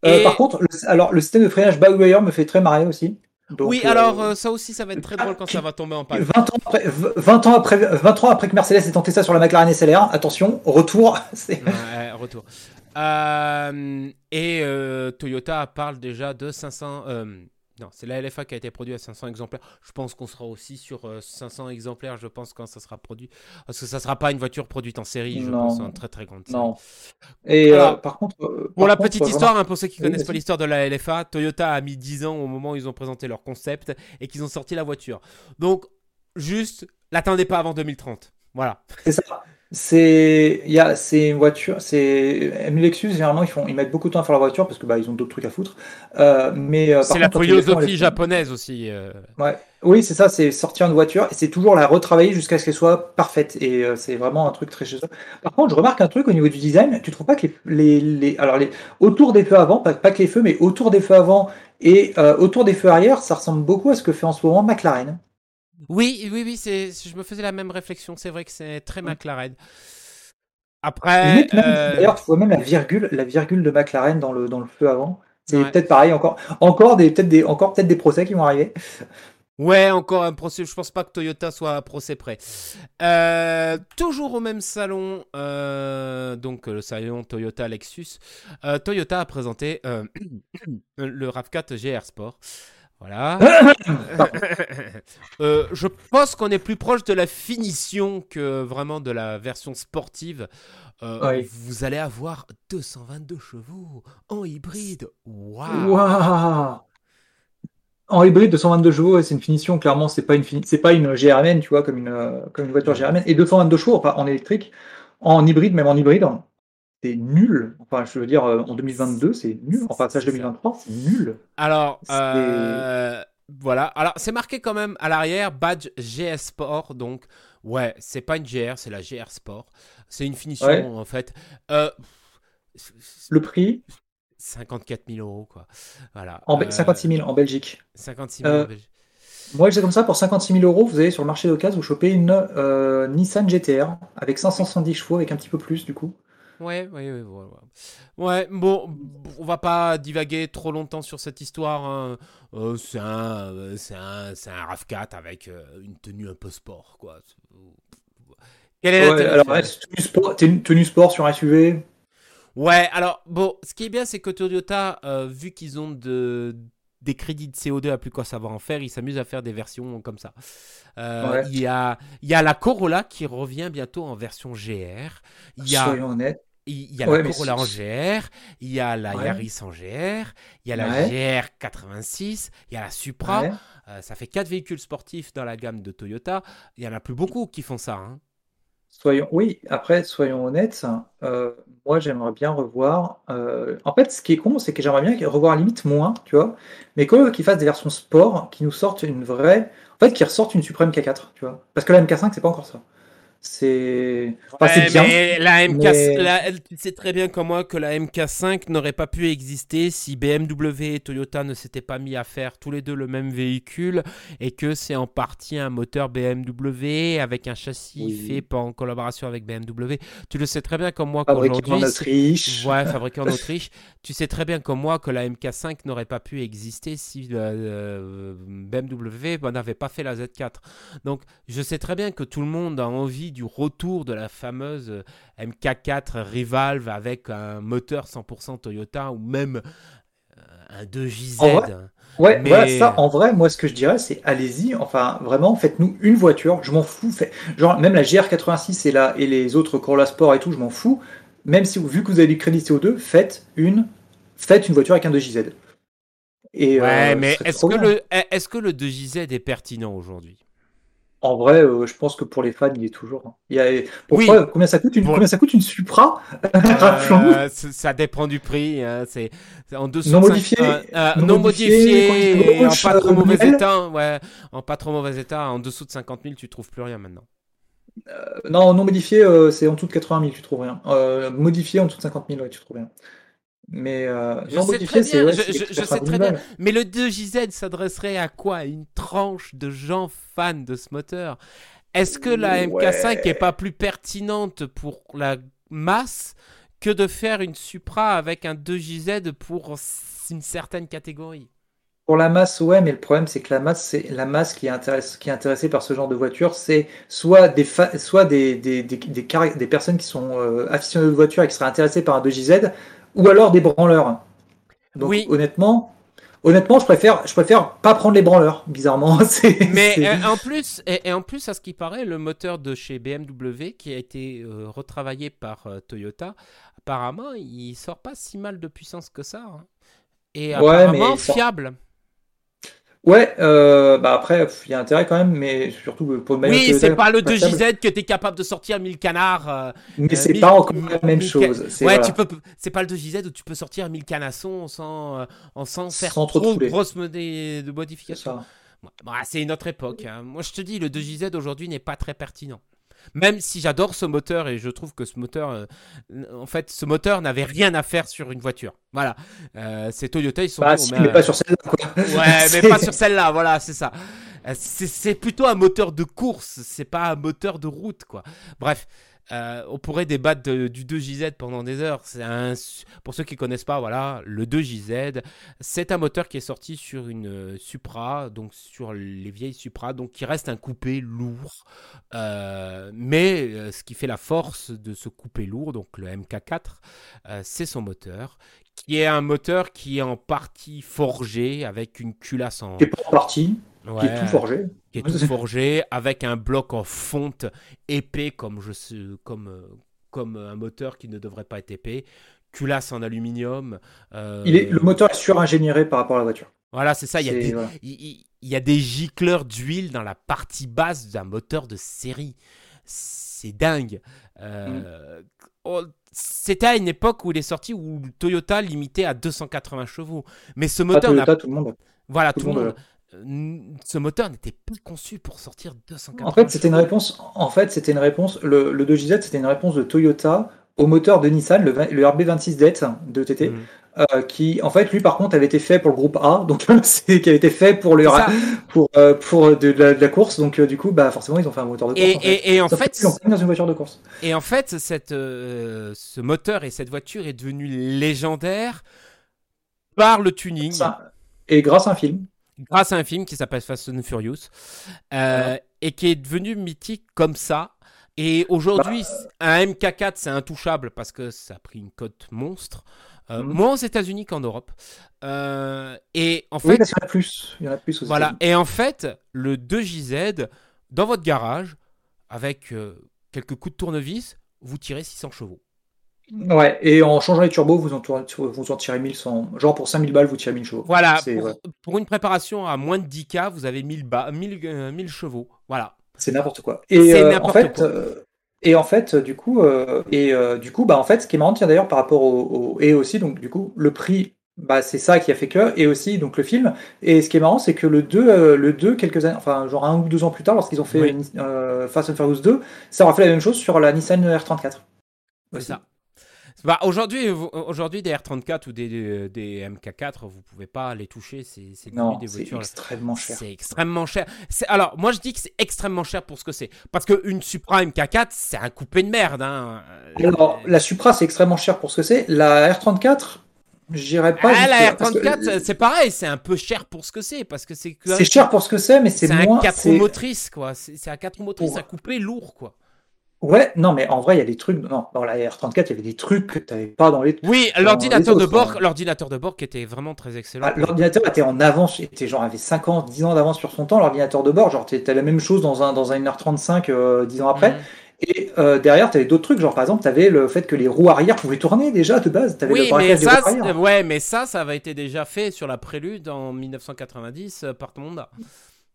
B: Euh, par contre, le... alors le système de freinage by me fait très marrer aussi.
A: oui, alors ça aussi, ça va être très drôle quand ça va tomber en panne.
B: 20 ans après, 20 ans après, 20 ans après que Mercedes ait tenté ça sur la McLaren SLR, attention, retour.
A: ouais, retour. Euh, et euh, Toyota parle déjà de 500. Euh, non, c'est la LFA qui a été produite à 500 exemplaires. Je pense qu'on sera aussi sur 500 exemplaires, je pense, quand ça sera produit. Parce que ça ne sera pas une voiture produite en série, je pense, en très très grande série.
B: Non. Et par contre.
A: pour la petite histoire, hein, pour ceux qui ne connaissent pas l'histoire de la LFA, Toyota a mis 10 ans au moment où ils ont présenté leur concept et qu'ils ont sorti la voiture. Donc, juste, l'attendez pas avant 2030. Voilà.
B: C'est ça. C'est il y a c'est une voiture, c'est Lexus généralement ils font ils mettent beaucoup de temps à faire la voiture parce que bah ils ont d'autres trucs à foutre. Euh, mais
A: euh, c'est la philosophie japonaise aussi. Euh.
B: Ouais. Oui, c'est ça, c'est sortir une voiture et c'est toujours la retravailler jusqu'à ce qu'elle soit parfaite et c'est vraiment un truc très chez eux. Par contre, je remarque un truc au niveau du design, tu trouves pas que les, les, alors les autour des feux avant, pas, pas, que les feux mais autour des feux avant et autour des feux arrière, ça ressemble beaucoup à ce que fait en ce moment McLaren.
A: Oui, oui, oui, c'est, je me faisais la même réflexion. C'est vrai que c'est très McLaren. Après.
B: Euh, d'ailleurs, tu vois même la virgule, la virgule de McLaren dans le, dans le feu avant. C'est peut-être pareil, encore, encore des, peut-être des, encore peut-être des procès qui vont arriver.
A: Ouais, encore un procès. Je pense pas que Toyota soit à procès près. Euh, toujours au même salon, euh, donc le salon Toyota Lexus. Toyota a présenté le RAV4 GR Sport. Voilà. Euh, je pense qu'on est plus proche de la finition que vraiment de la version sportive. Euh, vous allez avoir 222 chevaux en hybride. Waouh
B: En hybride, 222 chevaux, c'est une finition. Clairement, c'est pas une c'est pas une GRMN, tu vois, comme une comme une voiture GRMN. Et 222 chevaux, en électrique, en hybride, même en hybride, c'est nul. Enfin, je veux dire, euh, en 2022, c'est nul. Enfin, ça, 2023, c'est nul.
A: Alors, euh, voilà. Alors, c'est marqué quand même à l'arrière badge GS Sport. Donc, ouais, c'est pas une GR, c'est la GR Sport. C'est une finition, en fait. Euh,
B: le prix
A: 54 000 euros, quoi. Voilà.
B: En 56 000 en Belgique.
A: 56 000 en Belgique.
B: Moi, je comme ça, pour 56 000 euros, vous allez sur le marché d'occasion, vous chopez une Nissan GTR avec 570 chevaux, avec un petit peu plus, du coup.
A: Ouais, ouais, ouais, ouais, ouais. bon, on va pas divaguer trop longtemps sur cette histoire. Hein. Euh, c'est un, c'est un, c'est un RAV4 avec euh, une tenue un peu sport, quoi.
B: Quelle est alors, tenue sport, tenue sport sur SUV.
A: Ouais, alors bon, ce qui est bien, c'est que Toyota, euh, vu qu'ils ont de des crédits de CO2 à plus quoi savoir en faire, ils s'amusent à faire des versions comme ça. il, y a, il y a la Corolla qui revient bientôt en version GR. Il y a,
B: Soyons honnêtes.
A: Il y a la Corolla en GR, il y a la Yaris en GR, il y a la GR 86, il y a la Supra. Euh, ça fait quatre véhicules sportifs dans la gamme de Toyota. Il y en a plus beaucoup qui font ça. Hein.
B: Soyons, oui, après, soyons honnêtes, euh, moi j'aimerais bien revoir. Euh, en fait, ce qui est con, c'est que j'aimerais bien revoir limite moins, tu vois, mais quand qu'ils fassent des versions sport qui nous sortent une vraie. En fait, qui ressortent une Supreme K4, tu vois. Parce que la MK5, c'est pas encore ça. C'est
A: bien. la MK, tu sais très bien comme moi que la MK5 n'aurait pas pu exister si BMW et Toyota ne s'étaient pas mis à faire tous les deux le même véhicule et que c'est en partie un moteur BMW avec un châssis fait en collaboration avec BMW. Tu le sais très bien comme moi
B: qu'aujourd'hui. Fabriqué en Autriche.
A: Ouais, fabriqué en Autriche. tu sais très bien comme moi que la MK5 n'aurait pas pu exister si euh, BMW n'avait pas fait la Z4. Donc je sais très bien que tout le monde a envie du retour de la fameuse euh, MK4 Revolve avec un moteur 100% Toyota ou même euh, un 2JZ.
B: Ouais, voilà, ça, en vrai, moi, ce que je dirais, c'est allez-y, enfin, vraiment, faites-nous une voiture, je m'en fous. Fait, genre, même la GR86 et, la, et les autres Corolla Sport et tout, je m'en fous. Même si, vu que vous avez du crédit CO2, faites une, faites une voiture avec un 2JZ.
A: Et, ouais, euh, mais est-ce que, le, que le 2JZ est pertinent aujourd'hui?
B: En vrai, euh, je pense que pour les fans, il est toujours. Hein. Il y a... Pourquoi, combien, ça coûte une, combien ça coûte une Supra?
A: Euh, Ça dépend du prix. Hein. C'est en dessous
B: non modifié,
A: euh, non, modifié, en pas trop mauvais état. Ouais, en pas trop mauvais état. En dessous de 50 000, tu trouves plus rien maintenant.
B: non, non modifié, c'est en dessous de 80 000, tu trouves rien. modifié, en dessous de 50 000, ouais, tu trouves rien. Mais euh,
A: je, sais très bien, je, sais très bien. Mais le 2JZ s'adresserait à quoi? Une tranche de gens fans de ce moteur. Est-ce que la MK5 est pas plus pertinente pour la masse que de faire une Supra avec un 2JZ pour une certaine catégorie?
B: Pour la masse, ouais, mais le problème c'est que la masse, c'est la masse qui est, qui est intéressée par ce genre de voiture, c'est soit des soit des, des, des, des, personnes qui sont euh, aficionnées de voiture et qui seraient intéressées par un 2JZ, ou alors des branleurs. Donc oui. honnêtement, honnêtement, je préfère, je préfère pas prendre les branleurs, bizarrement.
A: Mais euh, en plus, et, en plus, à ce qui paraît, le moteur de chez BMW qui a été euh, retravaillé par euh, Toyota, apparemment, il sort pas si mal de puissance que ça. Hein. Et apparemment fiable.
B: Ouais, euh, bah après, il y a intérêt quand même, mais surtout pour
A: le Oui, c'est pas le 2JZ que tu es capable de sortir 1000 canards. Euh,
B: mais c'est pas encore la même chose.
A: Ouais, tu peux, c'est pas le 2JZ où tu peux sortir 1000 canassons sans, euh, sans faire sans trop, de grosses de modifications. Bah, c'est une autre époque. Hein. Moi, je te dis, le 2JZ aujourd'hui n'est pas très pertinent. Même si j'adore ce moteur et je trouve que ce moteur, euh, en fait, ce moteur n'avait rien à faire sur une voiture. Voilà. Euh, c'est Toyota, ils sont.
B: Bah, mais pas sur celle-là.
A: Ouais, mais pas sur celle-là. Voilà, c'est ça. Euh, c'est plutôt un moteur de course, c'est pas un moteur de route, quoi. Bref. Euh, on pourrait débattre du 2JZ pendant des heures. Pour ceux qui ne connaissent pas, voilà, le 2JZ, c'est un moteur qui est sorti sur une euh, Supra, donc sur les vieilles Supra, donc qui reste un coupé lourd. Euh, mais ce qui fait la force de ce coupé lourd, donc le MK4, c'est son moteur, qui est un moteur qui est en partie forgé avec une culasse en.
B: Qui est en partie qui est tout forgé.
A: Qui est tout forgé avec un bloc en fonte épais comme, je, comme, comme un moteur qui ne devrait pas être épais. Culasse en aluminium.
B: Euh, il est, le moteur est suringénieré par rapport à la voiture.
A: Voilà, c'est ça. Il y, a des, il, y, a des gicleurs d'huile dans la partie basse d'un moteur de série. C'est dingue. Euh, mm. oh, c'était à une époque où il est sorti où Toyota limitait à 280 chevaux. Mais ce moteur.
B: Toyota, tout le monde.
A: Voilà, tout, le monde ce moteur n'était pas conçu pour sortir 240
B: En fait, c'était une réponse. En fait, c'était une réponse. Le, 2JZ, c'était une réponse de Toyota au moteur de Nissan, le, le RB26DET de TT, euh, qui en fait lui par contre avait été fait pour le groupe A, donc c'est qui avait été fait pour le pour euh, pour de la, course, donc euh, du coup bah forcément ils ont fait un moteur de course.
A: Et en fait, et, en fait
B: dans une voiture de course.
A: Et en fait cette ce moteur et cette voiture est devenu légendaire par le tuning.
B: Et grâce à un film.
A: Grâce à un film qui s'appelle Fast and Furious et qui est devenu mythique comme ça. Et aujourd'hui, bah, un MK4 c'est intouchable parce que ça a pris une cote monstre. Euh, mhm. Moins aux États-Unis qu'en Europe. Euh, et en fait,
B: il y en a plus. Il y en a plus
A: voilà. Et en fait, le 2JZ dans votre garage, avec euh, quelques coups de tournevis, vous tirez 600 chevaux.
B: Ouais, et en changeant les turbos, vous en, vous en tirez 1100. Genre pour 5000 balles, vous tirez 1000 chevaux.
A: Voilà, pour, une préparation à moins de 10K, vous avez 1000, 1000, chevaux. Voilà.
B: C'est n'importe quoi. Et en fait, et en fait, du coup, euh, et euh, du coup, bah en fait, ce qui est marrant, tiens d'ailleurs par rapport au, et aussi donc du coup le prix, bah c'est ça qui a fait que et aussi donc le film. Et ce qui est marrant, c'est que le 2, euh, le 2 quelques années, enfin genre un ou deux ans plus tard, lorsqu'ils ont fait Fast and Furious 2, ça aura fait la même chose sur la Nissan R34.
A: C'est ça. Bah, aujourd'hui, aujourd'hui, des R34 ou des, des, MK4, vous pouvez pas les toucher. C'est
B: des voitures. extrêmement cher.
A: C'est extrêmement cher. Alors, moi, je dis que c'est extrêmement cher pour ce que c'est. Parce qu'une Supra MK4, c'est un coupé de merde. Hein.
B: Alors, la Supra, c'est extrêmement cher pour ce que c'est. La R34, J'irais pas.
A: Ah, la R34, c'est pareil, c'est un peu cher pour ce que c'est, parce que c'est.
B: C'est cher pour ce que c'est, mais c'est moins.
A: C'est un 4 motrices, quoi. C'est un 4 motrices à couper lourd, quoi.
B: Ouais, non, mais en vrai, il y a des trucs. Non, dans la R34, il y avait des trucs que tu n'avais pas dans les.
A: Oui, l'ordinateur de bord, hein. l'ordinateur de bord qui était vraiment très excellent.
B: Ah, l'ordinateur était en avance, était genre avait 5 ans, 10 ans d'avance sur son temps. L'ordinateur de bord, genre tu la même chose dans un dans un R35 10 ans après. Mhm. Et euh, derrière, tu avais d'autres trucs, genre par exemple, tu avais le fait que les roues arrière pouvaient tourner déjà de base. Avais
A: oui, mais ça, ouais, mais ça, ça avait été déjà fait sur la prélude en 1990 euh, par Honda.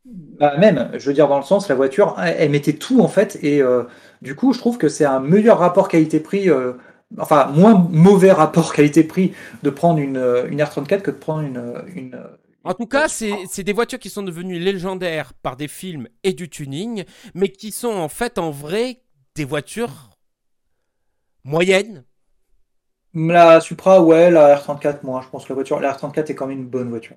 B: Bah, même, je veux dire, dans le sens, la voiture, elle, mettait tout en fait, et euh, du coup, je trouve que c'est un meilleur rapport qualité-prix, euh, enfin, moins mauvais rapport qualité-prix de prendre une, euh, une R34 que de prendre une. une
A: en tout cas, c'est des voitures qui sont devenues légendaires par des films et du tuning, mais qui sont en fait en vrai des voitures moyennes.
B: La Supra, ouais, la R34, moi, je pense que la voiture, la R34 est quand même une bonne voiture.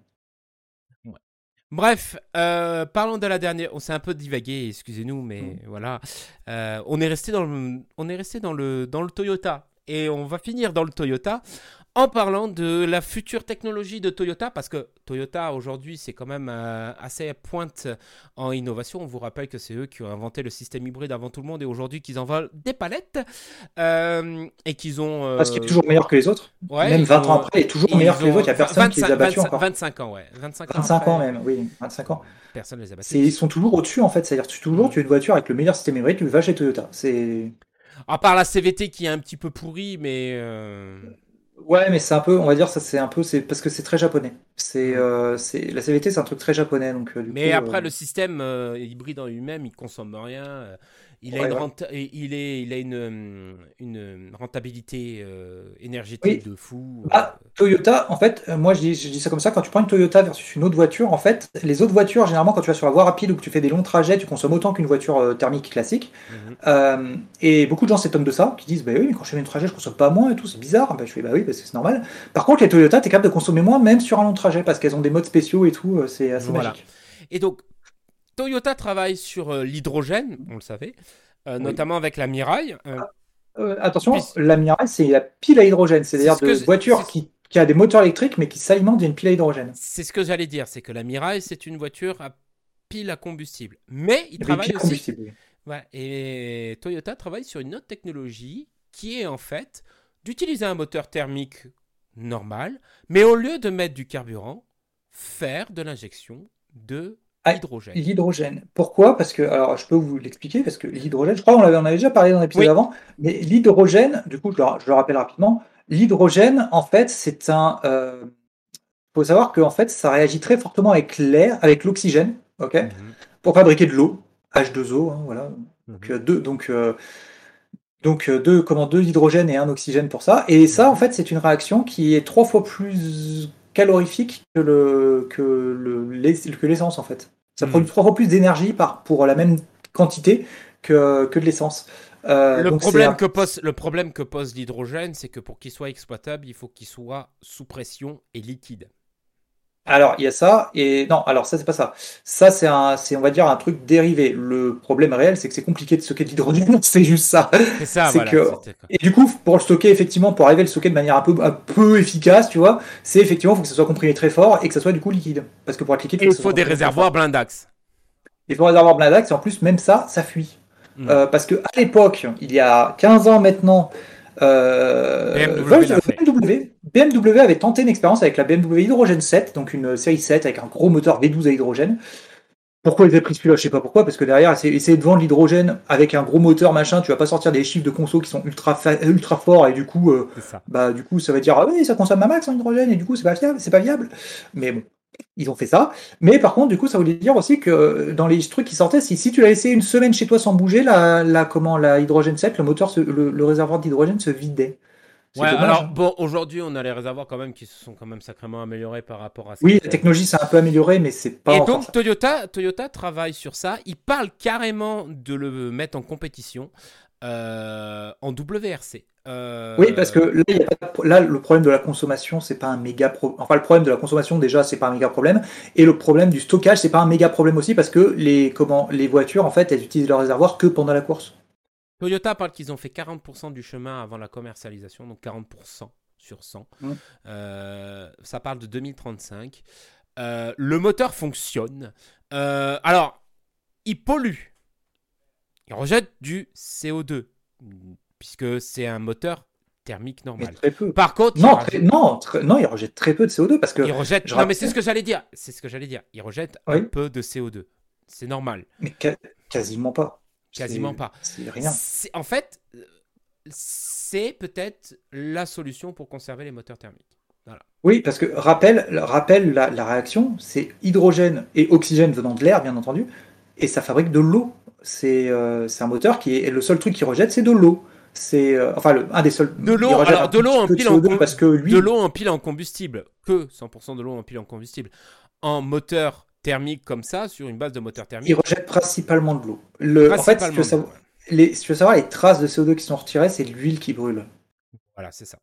A: Bref, euh, parlons de la dernière. On s'est un peu divagué, excusez-nous, mais mm. voilà. Euh, on est resté dans le, on est resté dans le, dans le Toyota et on va finir dans le Toyota en parlant de la future technologie de Toyota, parce que Toyota aujourd'hui c'est quand même euh, assez pointe en innovation. On vous rappelle que c'est eux qui ont inventé le système hybride avant tout le monde et aujourd'hui qu'ils en volent des palettes euh, et qu'ils ont.
B: Euh, parce qu'il est toujours meilleur que les autres. même 20 ans après, il est toujours meilleur que les autres. Il n'y a personne qui les a battus encore.
A: 25 ans, ouais. 25
B: ans, 25 ans même, oui. 25 ans.
A: Personne les a battus.
B: Ils sont toujours au-dessus en fait. C'est-à-dire tu toujours tu as une voiture avec le meilleur système hybride, tu vas chez Toyota. C'est.
A: À part la CVT qui est un petit peu pourrie, mais.
B: Ouais, mais c'est un peu, on va dire, ça c'est un peu, c'est parce que c'est très japonais. C'est, euh, c'est la CVT, c'est un truc très japonais, donc. Euh,
A: mais après, euh, le système hybride en lui-même, il consomme rien. Il, a une il, est, il a une, euh, une rentabilité euh, énergétique de fou.
B: Ah, Toyota, en fait, euh, moi je dis, je dis ça comme ça, quand tu prends une Toyota versus une autre voiture, en fait, les autres voitures, généralement, quand tu vas sur la voie rapide ou que tu fais des longs trajets, tu consommes autant qu'une voiture thermique classique. Mhm. et beaucoup de gens s'étonnent de ça, qui disent, bah oui, mais quand je fais un trajet, je consomme pas moins et tout, c'est bizarre. Bah, je fais, bah oui, parce que c'est normal. Par contre, les Toyota, tu es capable de consommer moins, même sur un long trajet, parce qu'elles ont des modes spéciaux et tout, c'est assez magique.
A: Et donc, Toyota travaille sur euh, l'hydrogène, on le savait, euh, notamment avec la Mirai.
B: Euh. Ah, attention, la Mirai, c'est la pile à hydrogène, c'est-à-dire une voiture qui, a des moteurs électriques mais qui s'alimente d'une pile à hydrogène.
A: C'est ce que j'allais dire, c'est que la Mirai, c'est une voiture à pile à combustible. Mais il travaille aussi... combustible. et Toyota travaille sur une autre technologie qui est en fait d'utiliser un moteur thermique normal, mais au lieu de mettre du carburant, faire de l'injection de L'hydrogène.
B: L'hydrogène. Pourquoi? Parce que, alors je peux vous l'expliquer, parce que l'hydrogène, je crois qu'on avait, on avait déjà parlé dans l'épisode avant, mais l'hydrogène, du coup, je le, rappelle rapidement, l'hydrogène, en fait, c'est un. Il euh, faut savoir que en fait, ça réagit très fortement avec l'air, avec l'oxygène, ok, mhm. pour fabriquer de l'eau, H2O, hein, voilà. Donc, mhm. euh, deux, donc, euh, donc deux, comment, deux hydrogènes et un oxygène pour ça. Et ça, en fait, c'est une réaction qui est trois fois plus calorifique que le que le que l'essence en fait. Ça produit trois fois plus d'énergie par pour la même quantité que, que de l'essence.
A: le, problème que pose, le problème que pose l'hydrogène, c'est que pour qu'il soit exploitable, il faut qu'il soit sous pression et liquide.
B: Alors, il y a ça, et non, alors ça, c'est pas ça. Ça, c'est un, c'est, on va dire, un truc dérivé. Le problème réel, c'est que c'est compliqué de stocker de l'hydrogène, c'est juste ça.
A: C'est ça, voilà, que...
B: Et du coup, pour le stocker, effectivement, pour arriver à le stocker de manière un peu, un peu efficace, tu vois, c'est effectivement, il faut que ça soit comprimé très fort et que ça soit du coup liquide. Parce que pour être liquide,
A: il faut, des réservoirs blindax.
B: Il faut des réservoirs blindax, et en plus, même ça, ça fuit. Hmm. Euh, parce que à l'époque, il y a 15 ans maintenant, euh, BMW, avait tenté une expérience avec la BMW Hydrogène 7, donc une série 7 avec un gros moteur V12 à hydrogène. Pourquoi ils avaient pris celui-là Je sais pas pourquoi, parce que derrière, essayer de vendre l'hydrogène avec un gros moteur, machin, tu vas pas sortir des chiffres de conso qui sont ultra, ultra forts et du coup, euh, ça. bah, du coup, ça va dire, ah oui, ça consomme un max en hydrogène et du coup, c'est pas fiable, c'est pas viable. Mais bon, ils ont fait ça. Mais par contre, du coup, ça voulait dire aussi que dans les trucs qui sortaient, si, si tu l'as laissé une semaine chez toi sans bouger, la, la, comment, la hydrogène 7, le moteur, le, réservoir d'hydrogène se vidait.
A: Ouais, alors hein. bon, aujourd'hui, on a les réservoirs quand même qui se sont quand même sacrément améliorés par rapport à ça.
B: Oui, la technologie s'est un peu améliorée, mais c'est pas.
A: Et donc, Toyota, Toyota travaille sur ça. Il parle carrément de le mettre en compétition euh, en WRC.
B: Euh, oui, parce que là, le problème de la consommation, c'est pas un méga problème. Enfin, le problème de la consommation, déjà, c'est pas un méga problème. Et le problème du stockage, c'est pas un méga problème aussi, parce que les, comment, les voitures, en fait, elles utilisent leur réservoir que pendant la course.
A: Toyota parle qu'ils ont fait 40% du chemin avant la commercialisation, donc 40% sur 100. Mmh. Euh, ça parle de 2035. Euh, le moteur fonctionne. alors, il pollue. Il rejette du CO2 puisque c'est un moteur thermique normal.
B: très peu.
A: Par contre,
B: non, il non, non, il rejette très peu de CO2 parce que.
A: Il rejette. Non, mais c'est ce que j'allais dire. C'est ce que j'allais dire. Il rejette un peu de CO2. C'est normal.
B: Mais quasiment pas.
A: Quasiment pas.
B: C'est rien.
A: En fait, c'est peut-être la solution pour conserver les moteurs thermiques. Voilà.
B: Oui, parce que rappelle, rappelle la, la réaction, c'est hydrogène et oxygène venant de l'air, bien entendu, et ça fabrique de l'eau. C'est euh, un moteur qui est le seul truc qui rejette, c'est de l'eau c'est euh, enfin le, un des seuls.
A: De l'eau, de l'eau en pile en parce que lui... de l'eau en pile en combustible, que 100% de l'eau en pile en combustible, en moteur thermique comme ça, sur une base de moteur thermique.
B: Il rejette principalement de l'eau. Le... En fait, si tu, veux savoir, les, si tu veux savoir les traces de CO2 qui sont retirées, c'est l'huile qui brûle.
A: Voilà, c'est ça.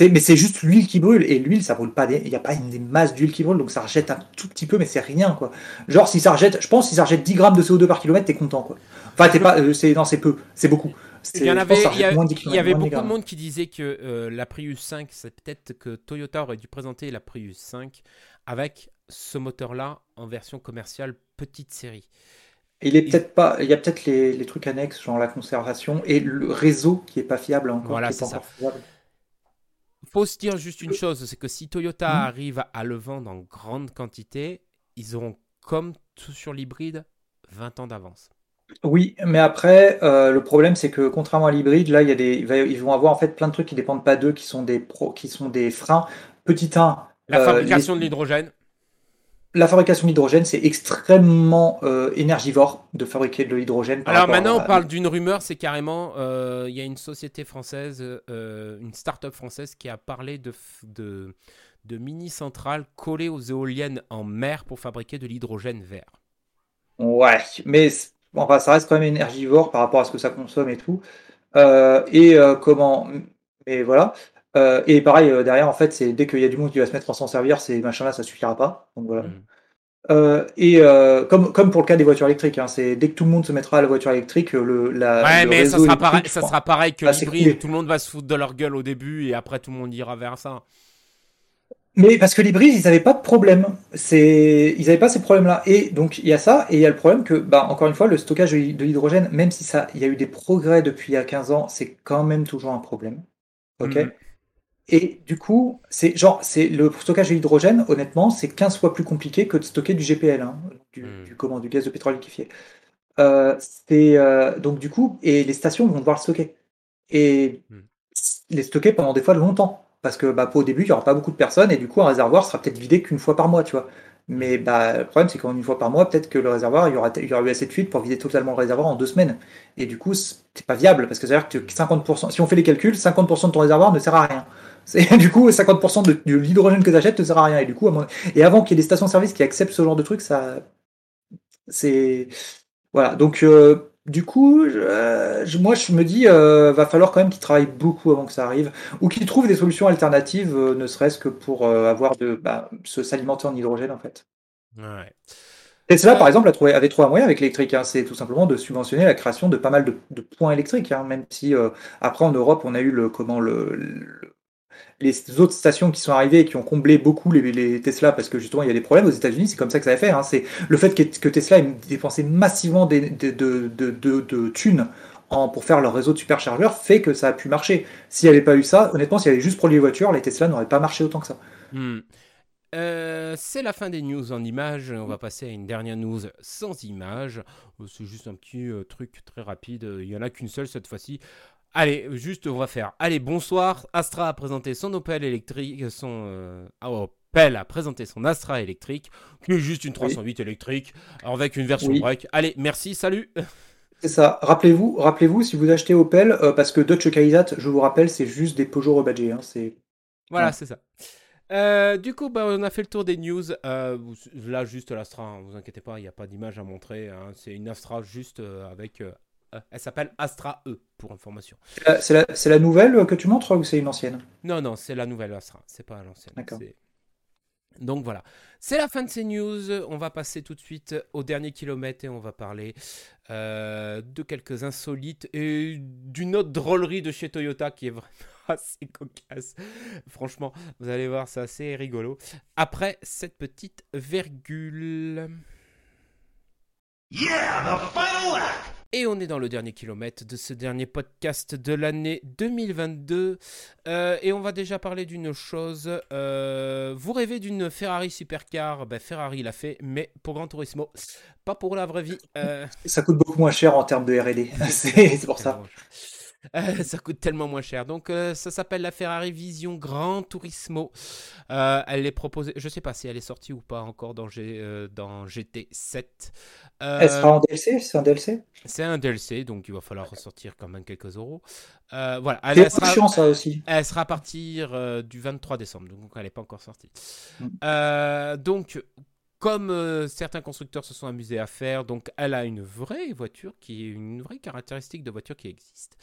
B: Mais c'est juste l'huile qui brûle, et l'huile, ça brûle pas, il n'y a pas une des masses d'huile qui brûle, donc ça rejette un tout petit peu, mais c'est rien, quoi. Genre, si ça rejette, je pense, si ça rejette 10 grammes de CO2 par kilomètre, t'es content, quoi. Enfin, t'es pas, euh, c'est, non, c'est peu, c'est beaucoup.
A: Il y, en avait, il y, avait beaucoup de monde qui disait que euh, la Prius 5, c'est peut-être que Toyota aurait dû présenter la Prius 5 avec ce moteur-là en version commerciale petite série.
B: Il est peut-être pas, il y a peut-être les, trucs annexes, genre la conservation et le réseau qui est pas fiable encore.
A: Voilà, c'est ça. Il faut se dire juste une chose, c'est que si Toyota hmm. arrive à le vendre en grande quantité, ils auront comme tout sur l'hybride 20 ans d'avance.
B: Oui, mais après, euh, le problème, c'est que contrairement à l'hybride, là, il y a des, ils vont avoir en fait plein de trucs qui dépendent pas d'eux, qui sont des pro, qui sont des freins. Petit 1.
A: La euh, fabrication de l'hydrogène.
B: La fabrication de l'hydrogène, c'est extrêmement euh, énergivore de fabriquer de l'hydrogène.
A: Alors maintenant, on parle d'une rumeur, c'est carrément, il y a une société française, une start-up française qui a parlé de, de, de mini-centrales collées aux éoliennes en mer pour fabriquer de l'hydrogène vert.
B: Ouais, mais enfin, ça reste quand même énergivore par rapport à ce que ça consomme et tout. Euh, et euh, comment. Mais voilà. Euh, et pareil, derrière, en fait, c'est dès qu'il y a du monde qui va se mettre à s'en servir, ces machins-là, ça suffira pas. Donc voilà. Mm. et comme, comme pour le cas des voitures électriques, hein, c'est dès que tout le monde se mettra à la voiture électrique, le, la,
A: ouais, mais ça sera, pareil, ça sera pareil que l'hybride. Tout le monde va se foutre de leur gueule au début et après tout le monde ira vers ça.
B: Mais parce que les brises, ils n'avaient pas de problème. C'est, ils n'avaient pas ces problèmes-là. Et donc il y a ça, et il y a le problème que, bah, encore une fois, le stockage de l'hydrogène, même si ça, il y a eu des progrès depuis il y a 15 ans, c'est quand même toujours un problème. Ok? Mhm. Et du coup, c'est genre, c'est le stockage de l'hydrogène, honnêtement, c'est 15 fois plus compliqué que de stocker du GPL, hein, du, mhm. du, comment, du gaz de pétrole liquéfié. Euh, c'est euh, donc du coup, et les stations vont devoir le stocker et mhm. les stocker pendant des fois longtemps parce que bah, au début, il n'y aura pas beaucoup de personnes et du coup, un réservoir sera peut-être vidé qu'une fois par mois, tu vois. Mais bah, le problème, c'est qu'une fois par mois, peut-être que le réservoir, il y, aura, il y aura eu assez de fuite pour vider totalement le réservoir en deux semaines. Et du coup, c'est pas viable parce que c'est-à-dire que 50%, si on fait les calculs, 50% de ton réservoir ne sert à rien. Du coup, 50% de, l'hydrogène que tu achètes ne sert à rien. Et du coup, et avant qu'il y ait des stations-service qui acceptent ce genre de truc, ça, c'est voilà. Donc, euh, du coup, moi, je me dis, va falloir quand même qu'ils travaillent beaucoup avant que ça arrive, ou qu'ils trouvent des solutions alternatives, ne serait-ce que pour avoir de, bah, se s'alimenter en hydrogène, en fait.
A: Ouais.
B: Tesla, par exemple, a trouvé, avait trouvé un moyen avec l'électrique. Hein. c'est tout simplement de subventionner la création de pas mal de, points électriques. Hein. même si après en Europe, on a eu le comment le, les autres stations qui sont arrivées et qui ont comblé beaucoup les, Tesla parce que justement il y a des problèmes aux États-Unis, c'est comme ça que ça va faire. Hein. C'est le fait que, Tesla ait dépensé massivement de, thunes pour faire leur réseau de superchargeurs fait que ça a pu marcher. S'il n'y avait pas eu ça, honnêtement, s'il y avait juste produit les voitures, les Tesla n'auraient pas marché autant que ça.
A: Hmm. Euh, c'est la fin des news en images. On va passer à une dernière news sans images. C'est juste un petit euh, truc très rapide. Il n'y en a qu'une seule cette fois-ci. Allez, juste on va faire. Allez, bonsoir. Astra a présenté son Opel électrique. Son ah, Opel a présenté son Astra électrique, qui est juste une 308 électrique avec une version break. Allez, merci, salut.
B: C'est ça. Rappelez-vous, rappelez-vous si vous achetez Opel, parce que Dodge Kaizat, je vous rappelle, c'est juste des Peugeot rebadgés. Hein, c'est
A: voilà, c'est ça. Euh, du coup, bah, on a fait le tour des news. Euh, là, juste l'Astra, ne hein, vous inquiétez pas, il n'y a pas d'image à montrer. Hein. c'est une Astra juste euh, avec. Elle s'appelle Astra E, pour information.
B: C'est la, la, nouvelle que tu montres ou c'est une ancienne?
A: Non, non, c'est la nouvelle Astra, c'est pas l'ancienne.
B: D'accord.
A: Donc voilà, c'est la fin de ces news. On va passer tout de suite au dernier kilomètre et on va parler de quelques insolites et d'une autre drôlerie de chez Toyota qui est vraiment assez cocasse. Franchement, vous allez voir, c'est assez rigolo. Après cette petite virgule. Et on est dans le dernier kilomètre de ce dernier podcast de l'année 2022. Euh, et on va déjà parler d'une chose. Euh, vous rêvez d'une Ferrari supercar? Ben, Ferrari l'a fait, mais pour Gran Turismo, pas pour la vraie vie. Euh.
B: Ça coûte beaucoup moins cher en termes de RD. c'est pour ça.
A: Ça coûte tellement moins cher. Donc, euh, ça s'appelle la Ferrari Vision Gran Turismo. Euh, elle est proposée, je sais pas si elle est sortie ou pas encore dans, G, euh, dans GT7.
B: elle sera en DLC C'est un DLC
A: C'est un DLC, donc il va falloir ressortir quand même quelques euros. voilà.
B: Elle, sera, ça aussi.
A: elle sera à partir du 23 décembre, donc elle n'est pas encore sortie. Mm. donc, comme euh, certains constructeurs se sont amusés à faire. Donc, elle a une vraie voiture qui est une vraie caractéristique de voiture qui existe.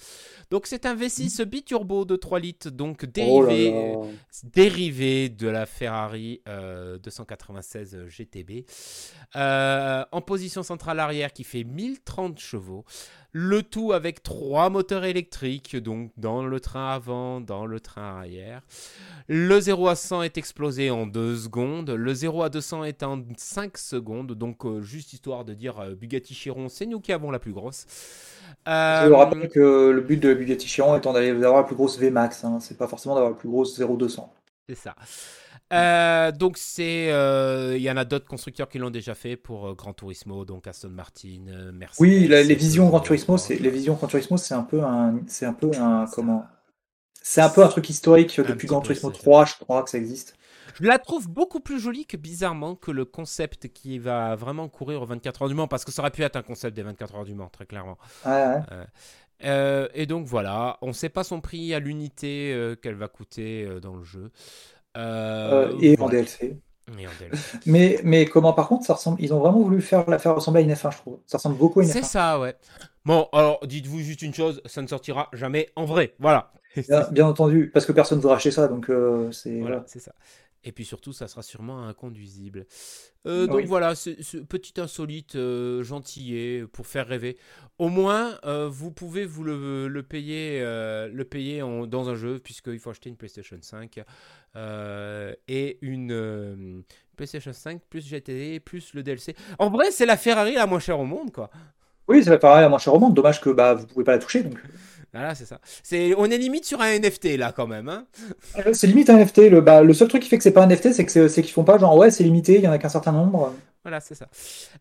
A: Donc, c'est un V6 biturbo de 3 litres, donc dérivé, oh dérivé de la Ferrari 296 euh, GTB. Euh, en position centrale arrière qui fait 1030 chevaux. Le tout avec trois moteurs électriques, donc dans le train avant, dans le train arrière. Le 0 à 100 est explosé en 2 secondes. Le 0 à 200 est en 5 secondes. Donc, euh, juste histoire de dire euh, Bugatti Chiron, c'est nous qui avons la plus grosse.
B: Euh, Je rappelle que le but de Bugatti Chiron étant d'avoir la plus grosse VMAX. Hein. C'est pas forcément d'avoir la plus grosse 0-200.
A: C'est ça. Euh, donc c'est, euh, il y en a d'autres constructeurs qui l'ont déjà fait pour euh, Gran Turismo, donc Aston Martin, Mercedes.
B: Oui, les visions Gran Turismo, c'est les visions Gran Turismo, c'est un peu un, c'est un peu un comment, c'est un peu un truc historique depuis Gran Turismo 3, je crois que ça existe.
A: Je la trouve beaucoup plus jolie que bizarrement que le concept qui va vraiment courir aux 24 heures du Mans, parce que ça aurait pu être un concept des 24 heures du Mans, très clairement. et donc voilà, on ne sait pas son prix à l'unité qu'elle va coûter dans le jeu.
B: Euh, et, en DLC. mais, mais comment par contre ça ressemble Ils ont vraiment voulu faire la faire ressembler à une F1, je trouve. Ça ressemble beaucoup à une F1.
A: C'est ça, ouais. Bon, alors dites-vous juste une chose, ça ne sortira jamais en vrai. Voilà.
B: Bien, entendu, parce que personne ne voudra acheter ça, donc euh, c'est.
A: Voilà, c'est ça. Et puis surtout, ça sera sûrement inconduisible. Euh, donc voilà, ce petit insolite euh, gentillet pour faire rêver. Au moins, euh, vous pouvez vous le, payer, le payer dans un jeu, puisqu'il faut acheter une PlayStation 5 et une PlayStation 5 plus GTD plus le DLC. En vrai, c'est la Ferrari la moins chère au monde, quoi.
B: Oui, c'est la Ferrari la moins chère au monde. Dommage que bah, vous pouvez pas la toucher. Donc.
A: Voilà, c'est ça. C'est, on est limite sur un NFT là quand même. Hein
B: euh, c'est limite un NFT. Le, bah, le seul truc qui fait que c'est pas un NFT, c'est, que c'est, qu'ils font pas genre ouais, c'est limité, il y en a qu'un certain nombre.
A: Voilà, c'est ça.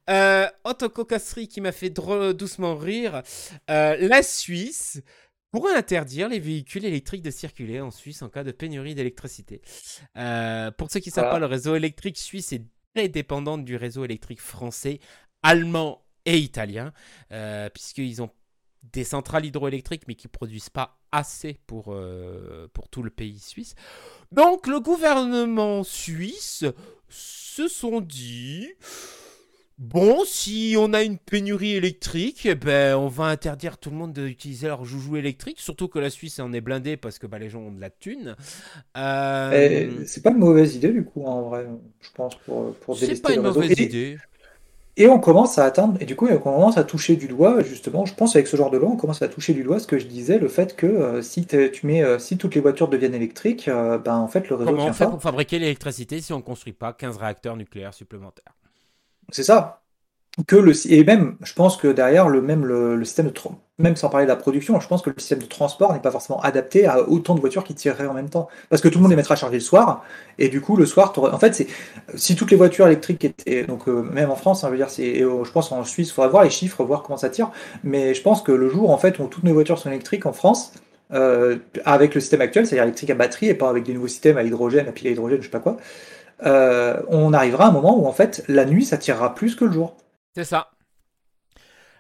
A: Euh, Castri qui m'a fait doucement rire. Euh, la Suisse pourrait interdire les véhicules électriques de circuler en Suisse en cas de pénurie d'électricité. Euh, pour ceux qui ne savent pas, le réseau électrique suisse est très dépendant du réseau électrique français, allemand et italien, puisqu'ils ont des centrales hydroélectriques, mais qui ne produisent pas assez pour, euh, pour tout le pays suisse. Donc le gouvernement suisse se sont dit, Bon, si on a une pénurie électrique, eh ben, on va interdire tout le monde d'utiliser leur joujou électrique, surtout que la Suisse en est blindée parce que bah, les gens ont de la thune.
B: Euh... C'est pas une mauvaise idée du coup, en vrai, je pense, pour, pour
A: C'est pas une mauvaise idée.
B: Et on commence à atteindre, et du coup, on commence à toucher du doigt, justement, je pense avec ce genre de loi, on commence à toucher du doigt ce que je disais, le fait que euh, si, tu mets, euh, si toutes les voitures deviennent électriques, euh, ben en fait le réseau.
A: Comment on fait pour fabriquer l'électricité si on ne construit pas 15 réacteurs nucléaires supplémentaires?
B: C'est ça que le et même je pense que derrière le même le, système de même sans parler de la production je pense que le système de transport n'est pas forcément adapté à autant de voitures qui tireraient en même temps. Parce que tout le monde les mettra à charger le soir et du coup le soir en fait c'est si toutes les voitures électriques étaient donc euh, même en France hein, je dire c'est euh, je pense en Suisse il faudra voir les chiffres voir comment ça tire mais je pense que le jour en fait où toutes nos voitures sont électriques en France euh, avec le système actuel c'est-à-dire électrique à batterie et pas avec des nouveaux systèmes à hydrogène à pile à hydrogène je sais pas quoi on arrivera à un moment où en fait la nuit ça tirera plus que le jour
A: c'est ça.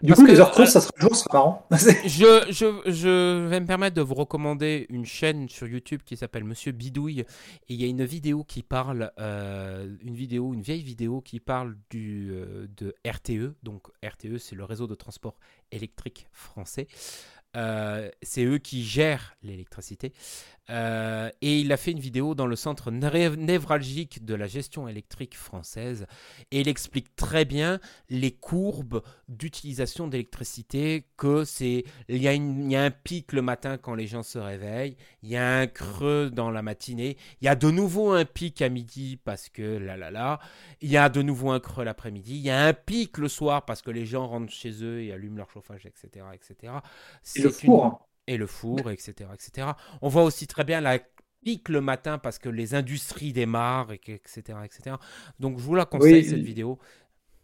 B: Du coup, les heures creuses, ça sera toujours ça marrant.
A: je, je, je, vais me permettre de vous recommander une chaîne sur YouTube qui s'appelle Monsieur Bidouille. Et il y a une vidéo qui parle, euh, une vidéo, une vieille vidéo qui parle du, euh, de RTE. Donc RTE, c'est le réseau de transport électrique français. Euh, c'est eux qui gèrent l'électricité. Euh, et il a fait une vidéo dans le centre névralgique de la gestion électrique française. Et il explique très bien les courbes d'utilisation d'électricité, que c'est il y, a il y, a un pic le matin quand les gens se réveillent, il y a un creux dans la matinée, il y a de nouveau un pic à midi parce que là là là, il y a de nouveau un creux l'après-midi, il y a un pic le soir parce que les gens rentrent chez eux et allument leur chauffage, etc. etc.
B: Et le four
A: et le four, etc., etc. On voit aussi très bien la pique le matin parce que les industries démarrent, etc., etc. Donc je vous la conseille cette vidéo.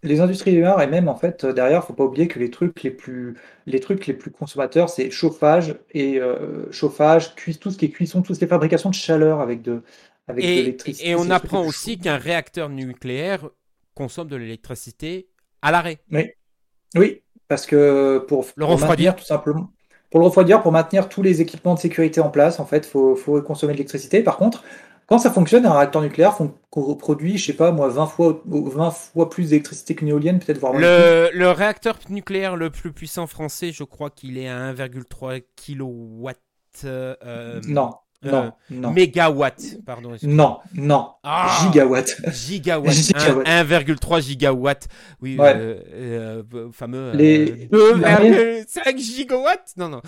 B: Les industries démarrent et même en fait derrière, faut pas oublier que les trucs les plus les trucs les plus consommateurs, c'est chauffage et euh, chauffage, tout ce qui est cuisson, toutes les fabrications de chaleur avec de avec
A: et,
B: l'électricité.
A: Et on apprend aussi qu'un réacteur nucléaire consomme de l'électricité à l'arrêt.
B: Oui. Oui, parce que pour, le refroidir tout simplement pour le refroidir, pour maintenir tous les équipements de sécurité en place, en fait, il faut, faut, consommer de l'électricité. Par contre, quand ça fonctionne, un réacteur nucléaire produit, je sais pas moi, 20 fois, 20 fois plus d'électricité qu'une éolienne, peut-être voire
A: le, le réacteur nucléaire le plus puissant français, je crois qu'il est à 1,3 kW. Euh,
B: non, non, non.
A: Mégawatts, pardon.
B: Non, non. Ah, gigawatts.
A: Gigawatts. 1,3 gigawatts. Oui, euh, euh, fameux.
B: Les...
A: 2,5 gigawatts Non, non.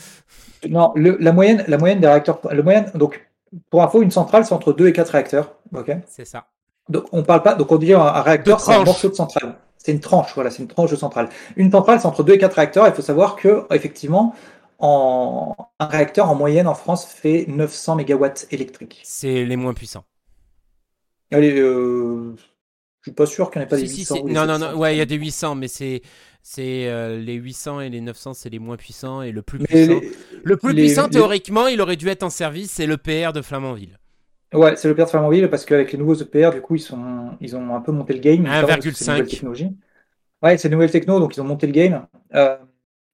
B: Non, le, la, moyenne, la moyenne des réacteurs. Le moyenne, donc, pour info, une centrale, c'est entre 2 et 4 réacteurs. ok?
A: C'est ça.
B: Donc, on parle pas. Donc, on dit un, un réacteur, c'est un morceau de centrale. C'est une tranche, voilà, c'est une tranche de centrale. Une centrale, c'est entre 2 et 4 réacteurs. Il faut savoir que, effectivement, en, un réacteur en moyenne en France fait 900 MW électriques.
A: C'est les moins puissants.
B: Allez, euh, je suis pas sûr qu'il n'y en ait pas des 800.
A: non, non, non, ouais, il y a des 800, mais c'est c'est euh, les 800 et les 900, c'est les moins puissants et le plus puissant. le plus puissant théoriquement, il aurait dû être en service, c'est l'EPR de Flamanville.
B: Ouais, c'est l'EPR de Flamanville parce qu'avec les nouveaux EPR, du coup, ils sont ils ont un peu monté le game. 1,5. Ouais, c'est nouvelle techno, donc ils ont monté le game. Euh,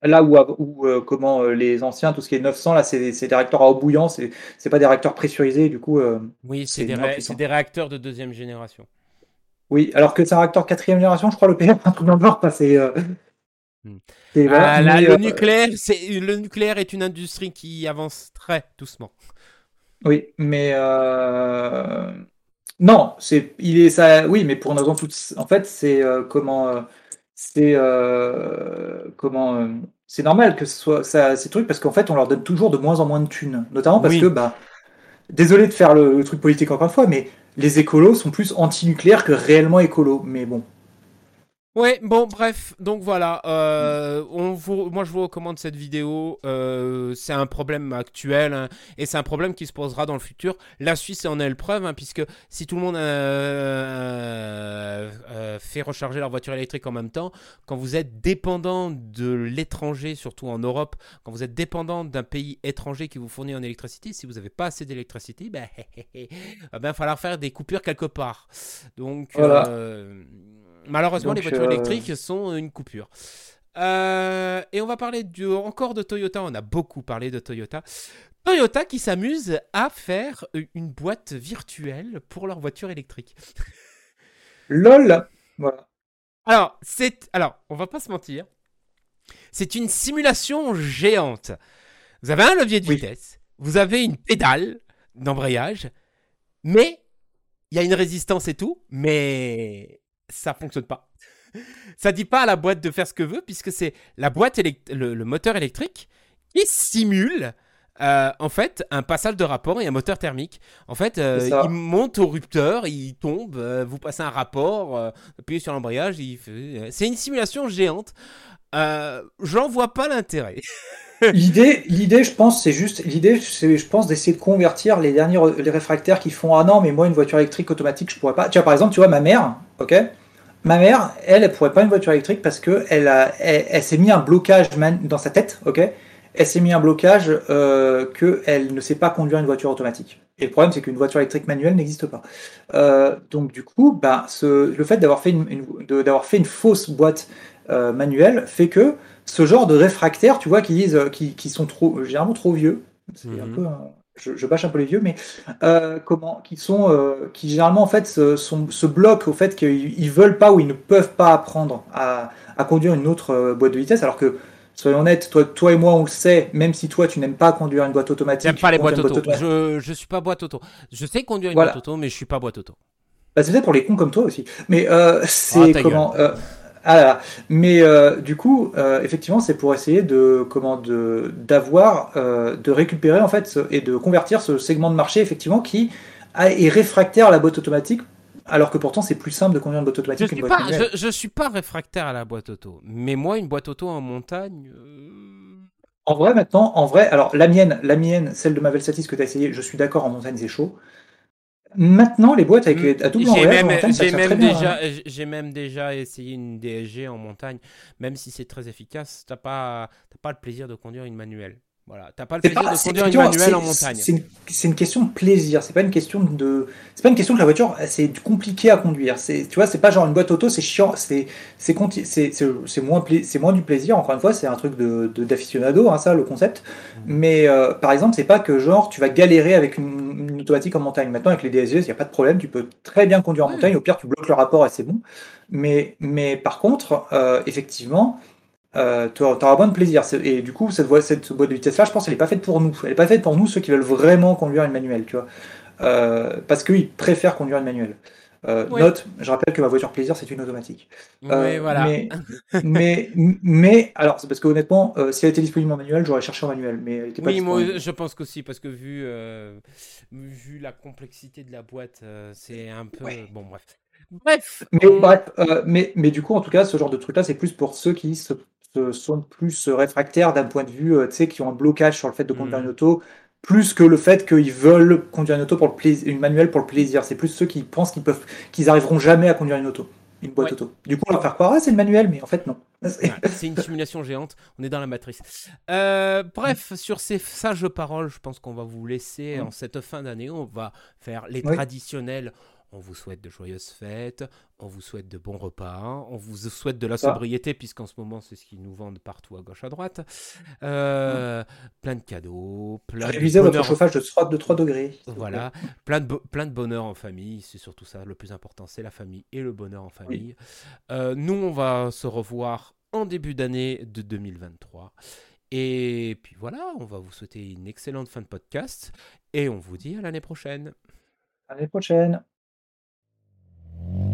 B: Là où, euh, comment euh, les anciens, tout ce qui est 900, là, c'est des réacteurs à eau bouillante, c'est pas des réacteurs pressurisés, du coup. Euh,
A: oui, c'est des, des, réacteurs de deuxième génération.
B: Oui, alors que c'est un réacteur quatrième génération, je crois, le PM, un truc dans le genre, c'est.
A: Ah, le, nucléaire, le nucléaire est une industrie qui avance très doucement.
B: Oui, mais non, c'est il est ça. Oui, mais pour une raison toute. En fait, c'est comment c'est comment c'est normal que ce soit ça, ces trucs parce qu'en fait, on leur donne toujours de moins en moins de thunes. Notamment parce que, bah, désolé de faire le, truc politique encore une fois, mais les écolos sont plus anti-nucléaires que réellement écolos. Mais bon,
A: Ouais, bon, bref, donc voilà. Euh, on vous, moi, je vous recommande cette vidéo. Euh, c'est un problème actuel hein, et c'est un problème qui se posera dans le futur. La Suisse en est le preuve, hein, puisque si tout le monde euh, fait recharger leur voiture électrique en même temps, quand vous êtes dépendant de l'étranger, surtout en Europe, quand vous êtes dépendant d'un pays étranger qui vous fournit en électricité, si vous n'avez pas assez d'électricité, ben, il va falloir faire des coupures quelque part. Donc, voilà. Malheureusement, les voitures euh, électriques sont une coupure. Euh, et on va parler encore de Toyota. On a beaucoup parlé de Toyota. Toyota qui s'amuse à faire une boîte virtuelle pour leur voiture électrique.
B: LOL Voilà.
A: Alors, c'est. Alors, on va pas se mentir. C'est une simulation géante. Vous avez un levier de vitesse, vous avez une pédale d'embrayage, mais il y a une résistance et tout, mais ça fonctionne pas. Ça dit pas à la boîte de faire ce que veut, puisque c'est la boîte le, le, moteur électrique qui simule euh, en fait un passage de rapport et un moteur thermique. En fait, euh, il monte au rupteur, il tombe, euh, vous passez un rapport, appuyez sur l'embrayage, c'est une simulation géante. J'en vois pas l'intérêt.
B: l'idée, l'idée, je pense, c'est juste l'idée, c'est, je pense, d'essayer de convertir les derniers les réfractaires qui font ah non, mais moi une voiture électrique automatique, je pourrais pas. Tu vois, par exemple, tu vois ma mère, ok. Ma mère, elle, elle pourrait pas une voiture électrique parce que elle a, elle, s'est mis un blocage dans sa tête, ok? Elle s'est mis un blocage euh, qu'elle ne sait pas conduire une voiture automatique. Et le problème, c'est qu'une voiture électrique manuelle n'existe pas. Euh, donc du coup, bah, ce, le fait d'avoir fait une, d'avoir fait une fausse boîte euh, manuelle fait que ce genre de réfractaires, tu vois, qui disent, qui, qui sont trop, généralement trop vieux. C'est un mhm. Je, je, bâche un peu les vieux, mais comment, qui sont, qui généralement en fait se, se bloquent au fait qu'ils veulent pas ou ils ne peuvent pas apprendre à, à conduire une autre boîte de vitesse, alors que Soyons honnêtes, toi, toi et moi, on le sait, même si toi, tu n'aimes pas conduire une boîte automatique.
A: J'aime pas les boîtes auto. je, je suis pas boîte auto. Je sais conduire une boîte auto, mais je suis pas boîte auto.
B: Bah, c'est peut-être pour les cons comme toi aussi. Mais euh, c'est ah, comment ah là là. Mais euh, du coup, euh, effectivement, c'est pour essayer de comment de d'avoir euh, de récupérer en fait et de convertir ce segment de marché effectivement qui est réfractaire à la boîte automatique alors que pourtant c'est plus simple de conduire une boîte automatique qu'une boîte
A: pas, je, suis pas réfractaire à la boîte auto, mais moi une boîte auto en montagne.
B: En vrai maintenant, en vrai, alors la mienne, la mienne, celle de ma Velsatis que tu as essayé, je suis d'accord en montagne c'est chaud. Maintenant, les boîtes avec les, à double
A: j'ai même, j'ai même déjà, hein. j'ai même déjà essayé une DSG en montagne, même si c'est très efficace, t'as pas, pas le plaisir de conduire une manuelle. Voilà, t'as pas le plaisir de conduire une manuelle en montagne.
B: C'est une, question de plaisir, c'est pas une question de, c'est pas une question que la voiture c'est compliqué à conduire. C'est, tu vois, c'est pas genre une boîte auto, c'est chiant, c'est, c'est, c'est, moins, c'est moins du plaisir. Encore une fois, c'est un truc de, d'aficionado, hein, ça, le concept. Mm. Mais euh, par exemple, c'est pas que genre tu vas galérer avec une, automatique en montagne. Maintenant, avec les DSG, il y a pas de problème, tu peux très bien conduire en montagne. Au pire, tu bloques le rapport et c'est bon. Mais, mais par contre, euh, effectivement euh, tu auras bon plaisir. Et du coup, cette, cette boîte de vitesse-là, je pense qu'elle n'est pas faite pour nous. Elle n'est pas faite pour nous, ceux qui veulent vraiment conduire une manuelle, tu vois. Euh, parce qu'ils préfèrent conduire une manuelle. Euh, Note, je rappelle que ma voiture plaisir, c'est une automatique.
A: Voilà.
B: Mais, mais, alors, c'est parce que honnêtement, si elle était disponible en manuel, j'aurais cherché en manuel. Mais elle était pas
A: oui, moi, je pense qu'aussi, parce que vu, vu la complexité de la boîte, c'est un peu. Bon, bref.
B: Bref. Mais, bref mais, mais, du coup, en tout cas, ce genre de truc-là, c'est plus pour ceux qui se sont plus réfractaires d'un point de vue, euh, tu sais, qui ont un blocage sur le fait de conduire une mmh. auto, plus que le fait qu'ils veulent conduire une auto pour le plaisir, une manuelle pour le plaisir. C'est plus ceux qui pensent qu'ils peuvent, qu'ils arriveront jamais à conduire une auto, une boîte auto. Du coup, on va faire croire, ah, c'est une manuelle, mais en fait, non.
A: c'est une simulation géante. On est dans la matrice. Euh, bref, sur ces sages paroles, je pense qu'on va vous laisser mmh. en cette fin d'année. On va faire les traditionnels. On vous souhaite de joyeuses fêtes, on vous souhaite de bons repas, on vous souhaite de la sobriété, puisqu'en ce moment, c'est ce qu'ils nous vendent partout à gauche, à droite. Euh, plein de cadeaux, plein
B: Révisez votre chauffage de 3, de 3 degrés.
A: Voilà, plein de, plein de bonheur en famille, c'est surtout ça, le plus important, c'est la famille et le bonheur en famille. Euh, nous, on va se revoir en début d'année de 2023. Et puis voilà, on va vous souhaiter une excellente fin de podcast et on vous dit à l'année prochaine.
B: À l'année prochaine. Thank you.